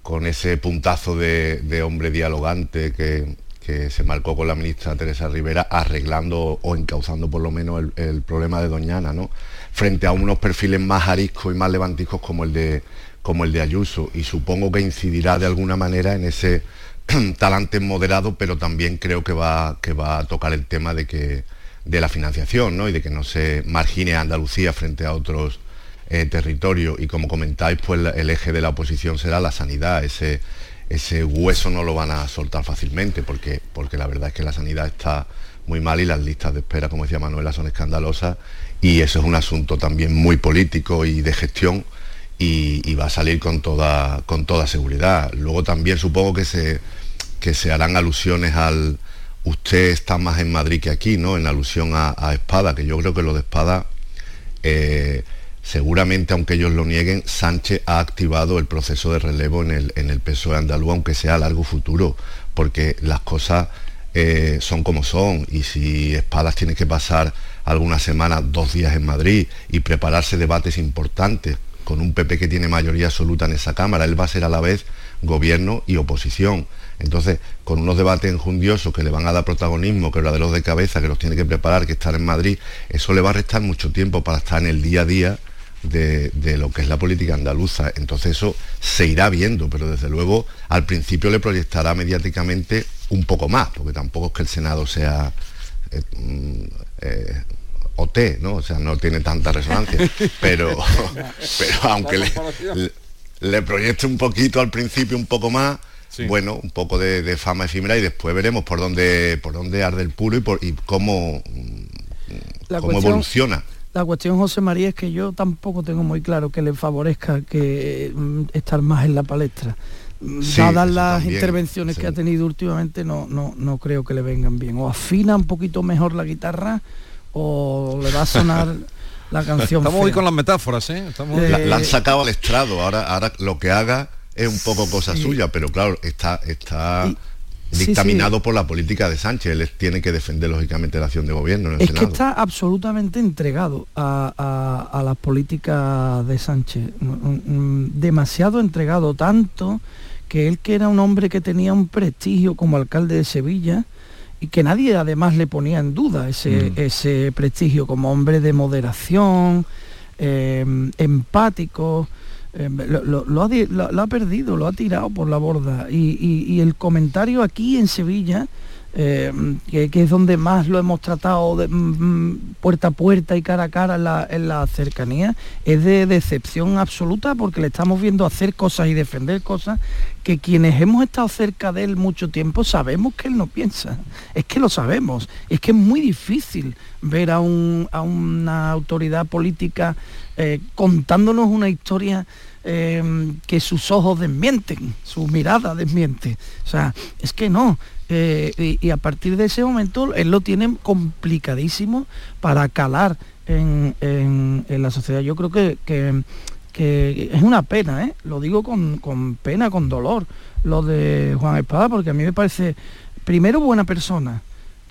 con ese puntazo de hombre dialogante que, que se marcó con la ministra Teresa Rivera arreglando o encauzando por lo menos el, problema de Doñana, ¿no? Frente a unos perfiles más ariscos y más levantiscos como el de como el de Ayuso y supongo que incidirá de alguna manera en ese talante moderado, pero también creo que va, que va a tocar el tema de que de la financiación ¿no? y de que no se margine a Andalucía frente a otros eh, territorios. Y como comentáis, pues el eje de la oposición será la sanidad, ese, ese hueso no lo van a soltar fácilmente porque, porque la verdad es que la sanidad está muy mal y las listas de espera, como decía Manuela, son escandalosas y eso es un asunto también muy político y de gestión y, va a salir con toda, con toda seguridad. Luego también supongo que se, que se harán alusiones al usted está más en Madrid que aquí, ¿no? En alusión a, Espada, que yo creo que lo de Espada eh, seguramente, aunque ellos lo nieguen, Sánchez ha activado el proceso de relevo en el, en el PSOE andaluz, aunque sea a largo futuro, porque las cosas eh, son como son y si Espadas tiene que pasar algunas semanas, dos días en Madrid y prepararse debates importantes con un PP que tiene mayoría absoluta en esa Cámara, él va a ser a la vez gobierno y oposición. Entonces, con unos debates enjundiosos que le van a dar protagonismo, que los de cabeza, que los tiene que preparar, que estar en Madrid, eso le va a restar mucho tiempo para estar en el día a día de, lo que es la política andaluza. Entonces eso se irá viendo, pero desde luego al principio le proyectará mediáticamente un poco más, porque tampoco es que el Senado sea eh, mm, eh, OT, ¿no? O sea, no tiene tanta resonancia. Pero, pero aunque le, proyecte un poquito al principio, un poco más, bueno, un poco de, fama efímera y después veremos por dónde, por dónde arde el puro y, por, y cómo, cómo evoluciona. La cuestión, José María, es que yo tampoco tengo muy claro que le favorezca que mm, estar más en la palestra. Mm, dadas las intervenciones que ha tenido últimamente, no, no, no creo que le vengan bien. O afina un poquito mejor la guitarra o le va a sonar la canción. Estamos hoy con las metáforas, ¿eh? La, han sacado al estrado, ahora, ahora lo que haga es un poco cosa suya, pero claro, está, está dictaminado por la política de Sánchez. Él tiene que defender lógicamente la acción de gobierno. es que está absolutamente entregado a, a, las políticas de Sánchez. Mm, mm, demasiado entregado, tanto que él que era un hombre que tenía un prestigio como alcalde de Sevilla, y que nadie además le ponía en duda ese, mm. ese prestigio como hombre de moderación, em, empático, em, lo, ha, perdido, lo ha tirado por la borda. y el comentario aquí en Sevilla eh, que, es donde más lo hemos tratado de, mm, mm, puerta a puerta y cara a cara en la, cercanía, es de decepción absoluta porque le estamos viendo hacer cosas y defender cosas que quienes hemos estado cerca de él mucho tiempo sabemos que él no piensa. Es que lo sabemos. Es que es muy difícil ver a, una autoridad política eh, contándonos una historia eh, que sus ojos desmienten, su mirada desmiente. O sea, es que no. Eh, y, a partir de ese momento él lo tiene complicadísimo para calar en, la sociedad. Yo creo que, que, es una pena, ¿eh? lo digo con, con, pena, con dolor, lo de Juan Espada, porque a mí me parece, primero, buena persona,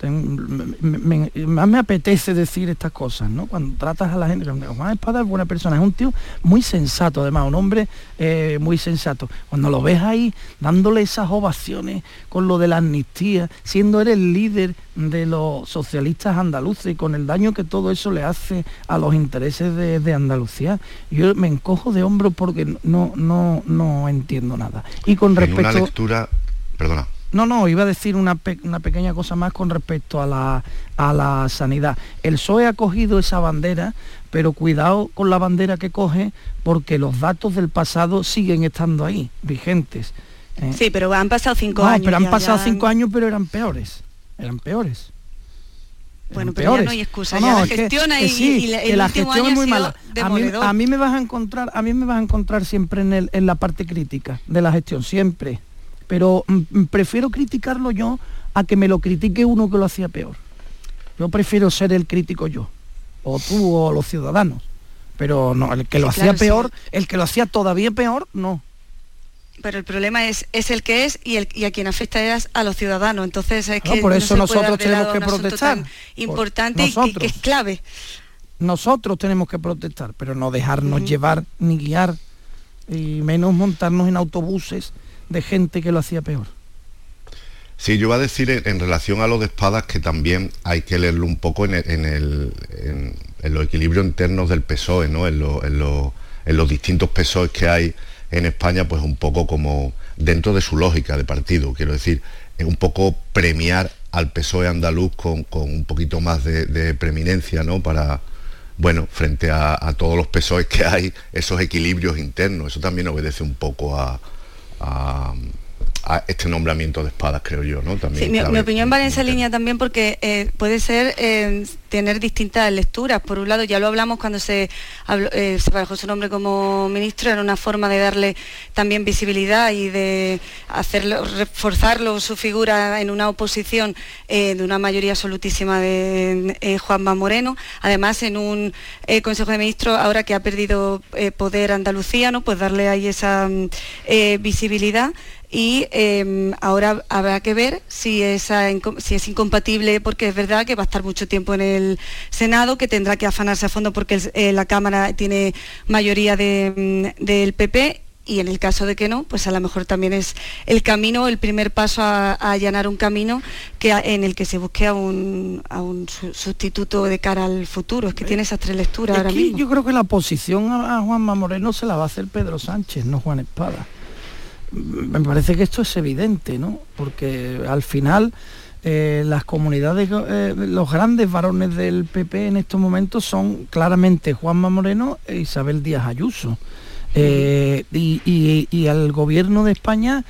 más me apetece decir estas cosas, ¿no? Cuando tratas a la gente, Juan Espada es buena persona, es un tío muy sensato, además, un hombre eh, muy sensato. Cuando lo ves ahí dándole esas ovaciones con lo de la amnistía, siendo él el líder de los socialistas andaluces y con el daño que todo eso le hace a los intereses de, Andalucía, yo me encojo de hombros porque no, no, no entiendo nada. Y con respecto... una lectura, perdona no, no, iba a decir una, pequeña cosa más con respecto a la, a la sanidad. El PSOE ha cogido esa bandera, pero cuidado con la bandera que coge, porque los datos del pasado siguen estando ahí, vigentes. ¿eh? Sí, pero han pasado cinco años. pero han pasado cinco años, pero eran peores. Eran peores. Bueno, pero ya no hay excusa, ya la gestión y, la, gestión es muy mala. A mí, me vas a encontrar, a mí me vas a encontrar siempre en, el, en la parte crítica de la gestión, siempre pero mm, mm, prefiero criticarlo yo a que me lo critique uno que lo hacía peor. Yo prefiero ser el crítico yo, o tú o los ciudadanos. Pero no, el que lo hacía peor, el que lo hacía todavía peor, no. Pero el problema es, es el que es y, el, y a quien afecta es a los ciudadanos. Entonces es que por eso nosotros tenemos que protestar. Importante y que, es clave. Nosotros tenemos que protestar, pero no dejarnos llevar ni guiar y menos montarnos en autobuses de gente que lo hacía peor. Sí, yo iba a decir en, relación a los de espadas que también hay que leerlo un poco en, el, en, los equilibrios internos del PSOE, ¿no? En, los distintos PSOE que hay en España, pues un poco como dentro de su lógica de partido, quiero decir, es un poco premiar al PSOE andaluz con, un poquito más de, preeminencia, ¿no? Para, bueno, frente a, a todos los PSOE que hay, esos equilibrios internos, eso también obedece un poco a, um, a, este nombramiento de espadas, creo yo, ¿no? También mi, opinión va en esa línea también porque eh, puede ser eh, tener distintas lecturas. Por un lado, ya lo hablamos cuando se, eh, se su nombre como ministro, era una forma de darle también visibilidad y de hacerlo, reforzarlo su figura en una oposición de una mayoría absolutísima de Juanma Moreno. Además, en un Consejo de Ministros, ahora que ha perdido poder Andalucía, ¿no? Pues darle ahí esa visibilidad y em, ahora habrá que ver si, si es incompatible, porque es verdad que va a estar mucho tiempo en el Senado, que tendrá que afanarse a fondo porque eh, la Cámara tiene mayoría mm, del PP y en el caso de que no, pues a lo mejor también es el camino, el primer paso a, allanar un camino que, en el que se busque a un, sustituto de cara al futuro. Es que tiene esas tres lecturas ahora mismo. Yo creo que la posición a, a Juanma Moreno se la va a hacer Pedro Sánchez, no Juan Espada me parece que esto es evidente, ¿no? Porque al final eh, las comunidades, eh, los grandes varones del PP en estos momentos son claramente Juanma Moreno e Isabel Díaz Ayuso. Eh, y, al gobierno de España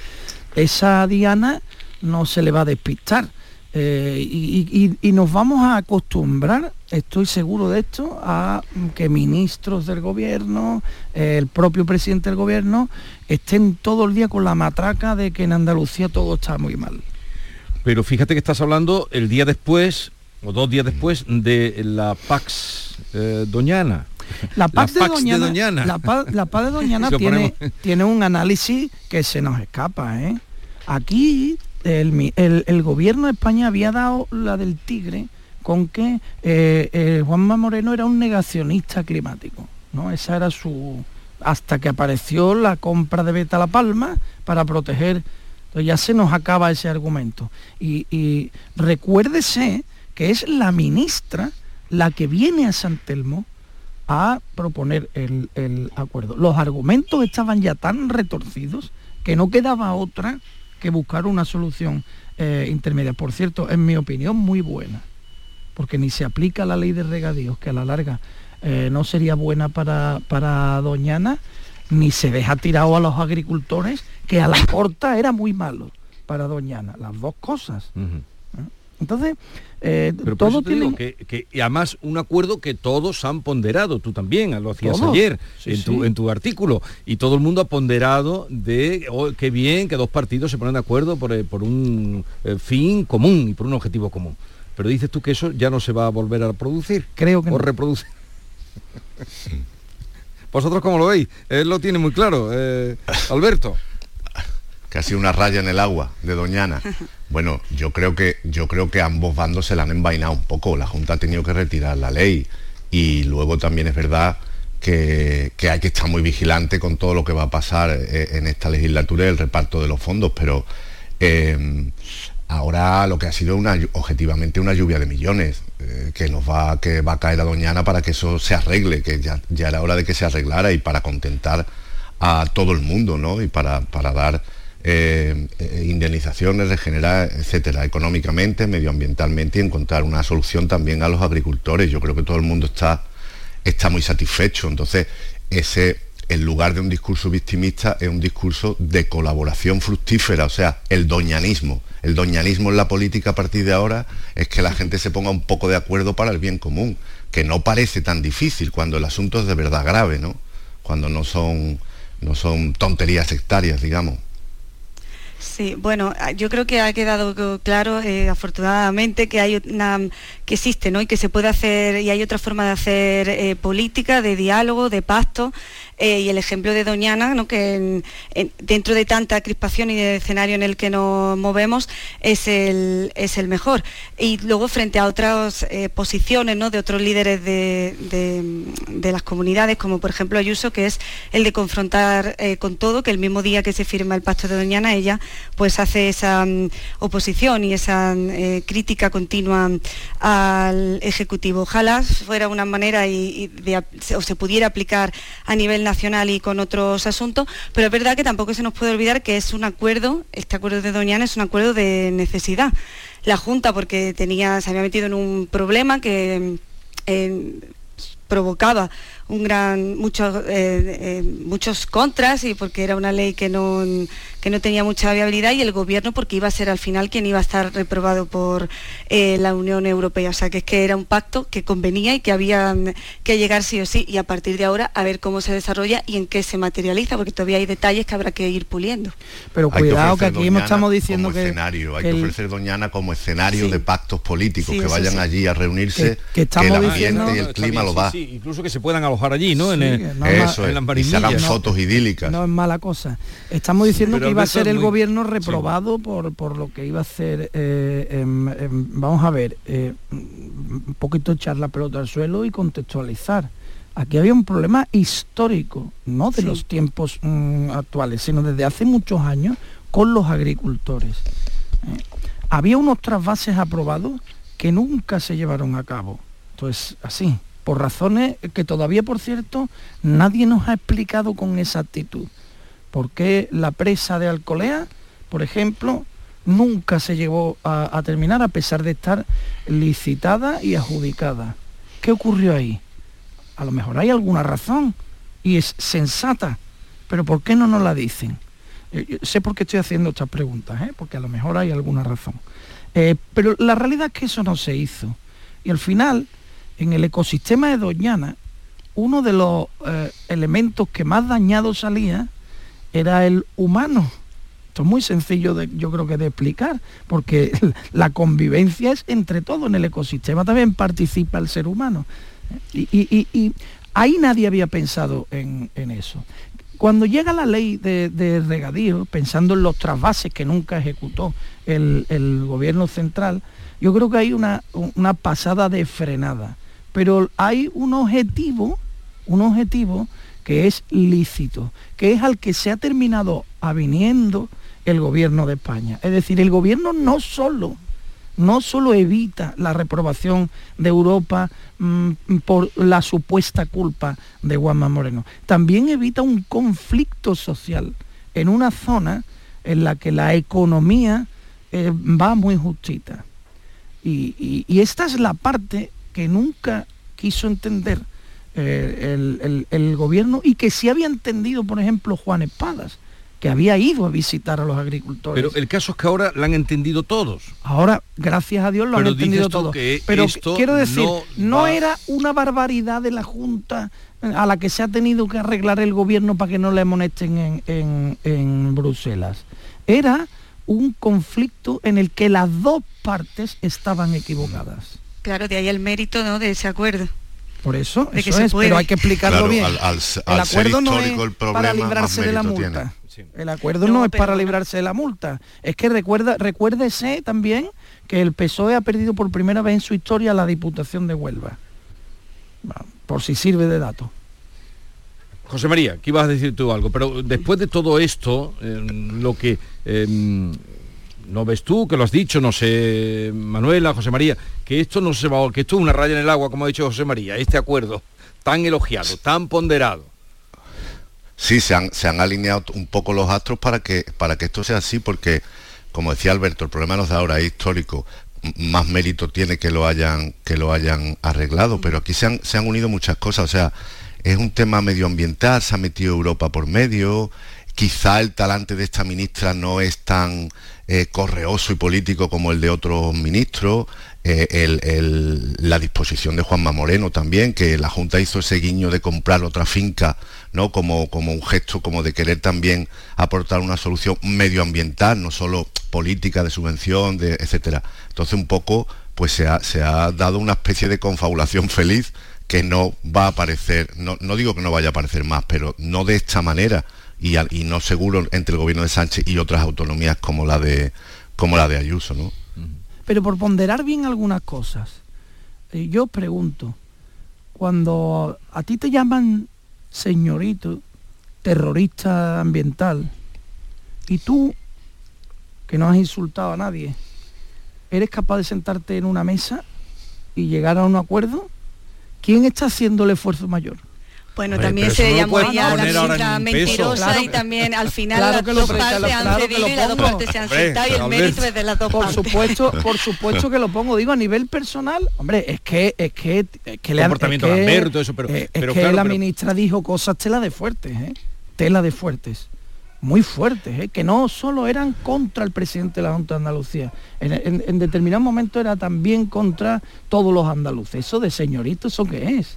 esa diana no se le va a despistar. Y, nos vamos a acostumbrar, estoy seguro de esto, a que ministros del gobierno, el propio presidente del gobierno, estén todo el día con la matraca de que en Andalucía todo está muy mal. Pero fíjate que estás hablando el día después o dos días después de la Pax eh, Doñana. La Pax, de, Doñana, La, Pax de Doñana tiene, tiene un análisis que se nos escapa. ¿eh? Aquí el, el, gobierno de España había dado la del tigre con que eh, eh, Juanma Moreno era un negacionista climático. ¿no? Esa era su... hasta que apareció la compra de Beta La Palma para proteger. Entonces ya se nos acaba ese argumento. Y, y recuérdese que es la ministra la que viene a San Telmo a proponer el, acuerdo. Los argumentos estaban ya tan retorcidos que no quedaba otra que buscar una solución eh, intermedia. Por cierto, en mi opinión, muy buena, porque ni se aplica la ley de regadíos, que a la larga eh, no sería buena para, para Doñana, ni se deja tirado a los agricultores, que a la corta era muy malo para Doñana. Las dos cosas. Entonces, eh, todo tiene... que, y además un acuerdo que todos han ponderado, tú también, lo hacías ayer en, tu, artículo, y todo el mundo ha ponderado de oh, qué bien que dos partidos se ponen de acuerdo por, eh, un eh, fin común y por un objetivo común. Pero dices tú que eso ya no se va a volver a producir. Creo que o reproducir. ¿Vosotros cómo lo veis? Él lo tiene muy claro, Alberto casi una raya en el agua de Doñana. Bueno, yo creo que yo creo que ambos bandos se la han envainado un poco. La Junta ha tenido que retirar la ley y luego también es verdad que, hay que estar muy vigilante con todo lo que va a pasar eh, en esta legislatura y el reparto de los fondos, pero eh, ahora lo que ha sido una, objetivamente una lluvia de millones eh, que nos va que va a caer a Doñana para que eso se arregle, que ya, ya era hora de que se arreglara y para contentar a todo el mundo, ¿no? Y para, para dar eh, eh, indemnizaciones, regenerar, etcétera, económicamente, medioambientalmente y encontrar una solución también a los agricultores. Yo creo que todo el mundo está, está muy satisfecho. Entonces, ese, en lugar de un discurso victimista, es un discurso de colaboración fructífera, o sea, el doñanismo. El doñanismo en la política a partir de ahora es que la gente se ponga un poco de acuerdo para el bien común, que no parece tan difícil cuando el asunto es de verdad grave, ¿no? Cuando no son, no son tonterías sectarias, digamos. Sí, bueno, ah, yo creo que ha quedado claro, eh, afortunadamente, que hay una que existe, ¿no? Y que se puede hacer y hay otra forma de hacer eh, política, de diálogo, de pacto eh, y el ejemplo de Doñana, que dentro de tanta crispación y de escenario en el que nos movemos, es el, es el mejor. Y luego frente a otras eh, posiciones ¿no? de otros líderes de, las comunidades, como por ejemplo Ayuso, que es el de confrontar eh, con todo, que el mismo día que se firma el pacto de Doñana, ella pues hace esa mm, oposición y esa crítica continua al Ejecutivo. Ojalá fuera una manera y, o se pudiera aplicar a nivel nacional y con otros asuntos, pero es verdad que tampoco se nos puede olvidar que es un acuerdo, este acuerdo de Doñana es un acuerdo de necesidad. La Junta, porque tenía, se había metido en un problema que eh, provocaba un gran muchos eh, eh, muchos contras y porque era una ley que no que no tenía mucha viabilidad y el gobierno porque iba a ser al final quien iba a estar reprobado por eh, la Unión Europea o sea que es que era un pacto que convenía y que había que llegar sí o sí y a partir de ahora a ver cómo se desarrolla y en qué se materializa porque todavía hay detalles que habrá que ir puliendo pero cuidado que, aquí estamos diciendo que escenario hay que, ofrecer Doñana como escenario de pactos políticos que vayan allí a reunirse que, el ambiente y el clima lo da incluso que se puedan allí, ¿no? en, eso y se hagan fotos idílicas. No es mala cosa. Estamos diciendo que iba a ser el gobierno reprobado por, por lo que iba a hacer, eh, vamos a ver, eh, un poquito echar la pelota al suelo y contextualizar. Aquí había un problema histórico, no de los tiempos mm, actuales, sino desde hace muchos años con los agricultores. ¿eh? Había unos trasvases aprobados que nunca se llevaron a cabo. Entonces, así por razones que todavía, por cierto, nadie nos ha explicado con exactitud. ¿Por qué la presa de Alcolea, por ejemplo, nunca se llevó a, terminar a pesar de estar licitada y adjudicada? ¿Qué ocurrió ahí? A lo mejor hay alguna razón y es sensata, pero ¿por qué no nos la dicen? sé por qué estoy haciendo estas preguntas, ¿eh? porque a lo mejor hay alguna razón. Eh, pero la realidad es que eso no se hizo. Y al final, en el ecosistema de Doñana, uno de los eh, elementos que más dañado salía era el humano. Esto es muy sencillo, de, yo creo que de explicar, porque la convivencia es entre todos en el ecosistema, también participa el ser humano. Y, ahí nadie había pensado en, eso. Cuando llega la ley de, regadío, pensando en los trasvases que nunca ejecutó el, gobierno central, yo creo que hay una, una pasada de frenada. Pero hay un objetivo, un objetivo que es lícito, que es al que se ha terminado aviniendo el gobierno de España. Es decir, el gobierno no solo, no solo evita la reprobación de Europa mm, por la supuesta culpa de Juanma Moreno, también evita un conflicto social en una zona en la que la economía eh, va muy justita. Y, esta es la parte que nunca quiso entender eh, el, gobierno y que sí había entendido, por ejemplo, Juan Espadas que había ido a visitar a los agricultores. Pero el caso es que ahora la han entendido todos. Ahora, gracias a Dios, lo han entendido todos. Pero quiero decir, no, era una barbaridad de la Junta eh, a la que se ha tenido que arreglar el gobierno para que no le amonesten en, Bruselas. Era un conflicto en el que las dos partes estaban equivocadas. Claro, de ahí el mérito ¿no? de ese acuerdo. Por eso, eso es, pero hay que explicarlo bien. el acuerdo no es para librarse de la multa. El acuerdo no, es para librarse de la multa. Es que recuerda, recuérdese también que el PSOE ha perdido por primera vez en su historia la Diputación de Huelva. Por si sirve de dato. José María, ¿qué ibas a decir tú algo? Pero después de todo esto, em, lo que em, no ves tú, que lo has dicho, no sé, Manuela, José María, que esto no se va, que esto es una raya en el agua, como ha dicho José María, este acuerdo tan elogiado, tan ponderado Sí, se han, se han alineado un poco los astros para que, para que esto sea así, porque, como decía Alberto, el problema no es de ahora, es histórico. Más mérito tiene que lo hayan, que lo hayan arreglado, pero aquí se han, se han unido muchas cosas. O sea, es un tema medioambiental, se ha metido Europa por medio, quizá el talante de esta ministra no es tan eh, correoso y político como el de otros ministros, eh, la disposición de Juanma Moreno también, que la Junta hizo ese guiño de comprar otra finca, ¿no? Como, como un gesto como de querer también aportar una solución medioambiental, no solo política de subvención, de, etcétera. Entonces un poco pues se ha, se ha dado una especie de confabulación feliz que no va a aparecer, no, no digo que no vaya a aparecer más, pero no de esta manera y, y no seguro entre el gobierno de Sánchez y otras autonomías como la de como la de Ayuso, ¿no? Pero por ponderar bien algunas cosas, eh, yo pregunto, cuando a ti te llaman señorito, terrorista ambiental, y tú, que no has insultado a nadie, ¿eres capaz de sentarte en una mesa y llegar a un acuerdo? ¿Quién está haciendo el esfuerzo mayor? Bueno, también se llamó ella la ministra mentirosa y también al final las dos partes han cedido y las dos partes se han sentado y el mérito es de las dos por Supuesto, por supuesto que lo pongo, digo a nivel personal, hombre, es que es que, es que le comportamiento es que, todo eso, pero, es que la ministra dijo cosas tela de fuertes, ¿eh? tela de fuertes muy fuertes, ¿eh? que no solo eran contra el presidente de la Junta de Andalucía, en, en determinado momento era también contra todos los andaluces. Eso de señorito, ¿eso qué es?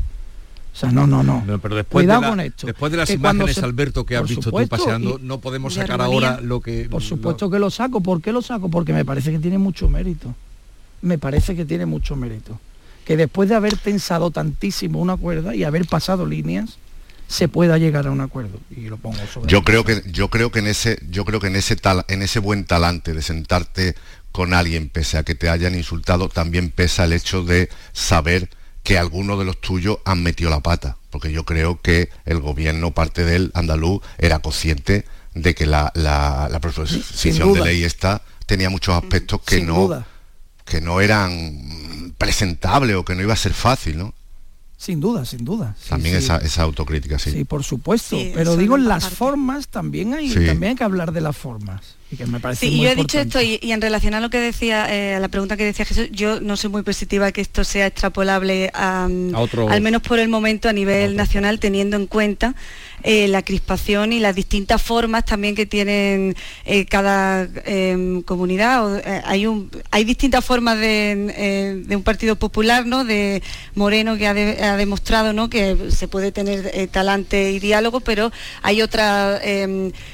O sea, no, no, no. pero después de con esto. Después de las imágenes, Alberto, que has visto tú paseando, no podemos sacar ahora lo que... Por supuesto que lo saco. ¿Por qué lo saco? Porque me parece que tiene mucho mérito. Me parece que tiene mucho mérito. Que después de haber tensado tantísimo una cuerda y haber pasado líneas, se pueda llegar a un acuerdo y lo pongo sobre yo creo que yo creo que en ese yo creo que en ese tal en ese buen talante de sentarte con alguien pese a que te hayan insultado también pesa el hecho de saber que algunos de los tuyos han metido la pata, porque yo creo que el gobierno, parte del andaluz, era consciente de que la, la, proposición de ley esta tenía muchos aspectos que no, que no eran presentables o que no iba a ser fácil, ¿no? Sin duda, sin duda. también Esa, esa, autocrítica, sí. Sí, por supuesto. pero digo, en las formas también hay, también hay que hablar de las formas. Y que me parece sí, yo he dicho esto y, en relación a lo que decía, eh, a la pregunta que decía Jesús, yo no soy muy positiva que esto sea extrapolable a, al menos por el momento a nivel nacional, teniendo en cuenta eh, la crispación y las distintas formas también que tienen eh, cada em, comunidad. Eh, hay, hay distintas formas de, un partido popular, ¿no? de Moreno que ha, demostrado ¿no? que se puede tener talante y diálogo, pero hay otras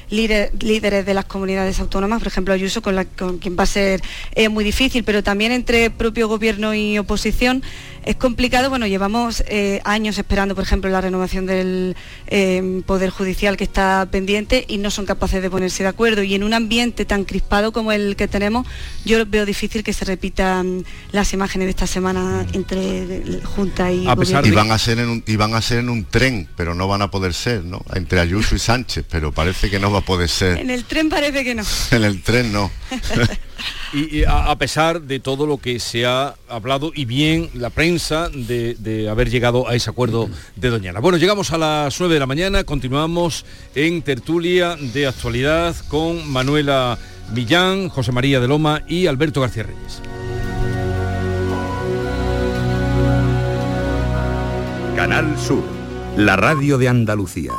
líderes de las comunidades autónomas, por ejemplo Ayuso, con, la, con quien va a ser eh, muy difícil, pero también entre propio gobierno y oposición es complicado. Bueno, llevamos eh, años esperando, por ejemplo, la renovación del eh, Poder Judicial que está pendiente y no son capaces de ponerse de acuerdo. Y en un ambiente tan crispado como el que tenemos, yo veo difícil que se repitan las imágenes de esta semana entre Junta y gobierno. Y van a ser en un, y van a ser en un tren, pero no van a poder ser, ¿no? Entre Ayuso y Sánchez, pero parece que no va a poder ser. En el tren parece que no. en el tren no. y, a, pesar de todo lo que se ha hablado y bien la prensa de, haber llegado a ese acuerdo de Doñana. Bueno, llegamos a las 9 de la mañana, continuamos en tertulia de actualidad con Manuela Millán, José María de Loma y Alberto García Reyes. Canal Sur, la radio de Andalucía.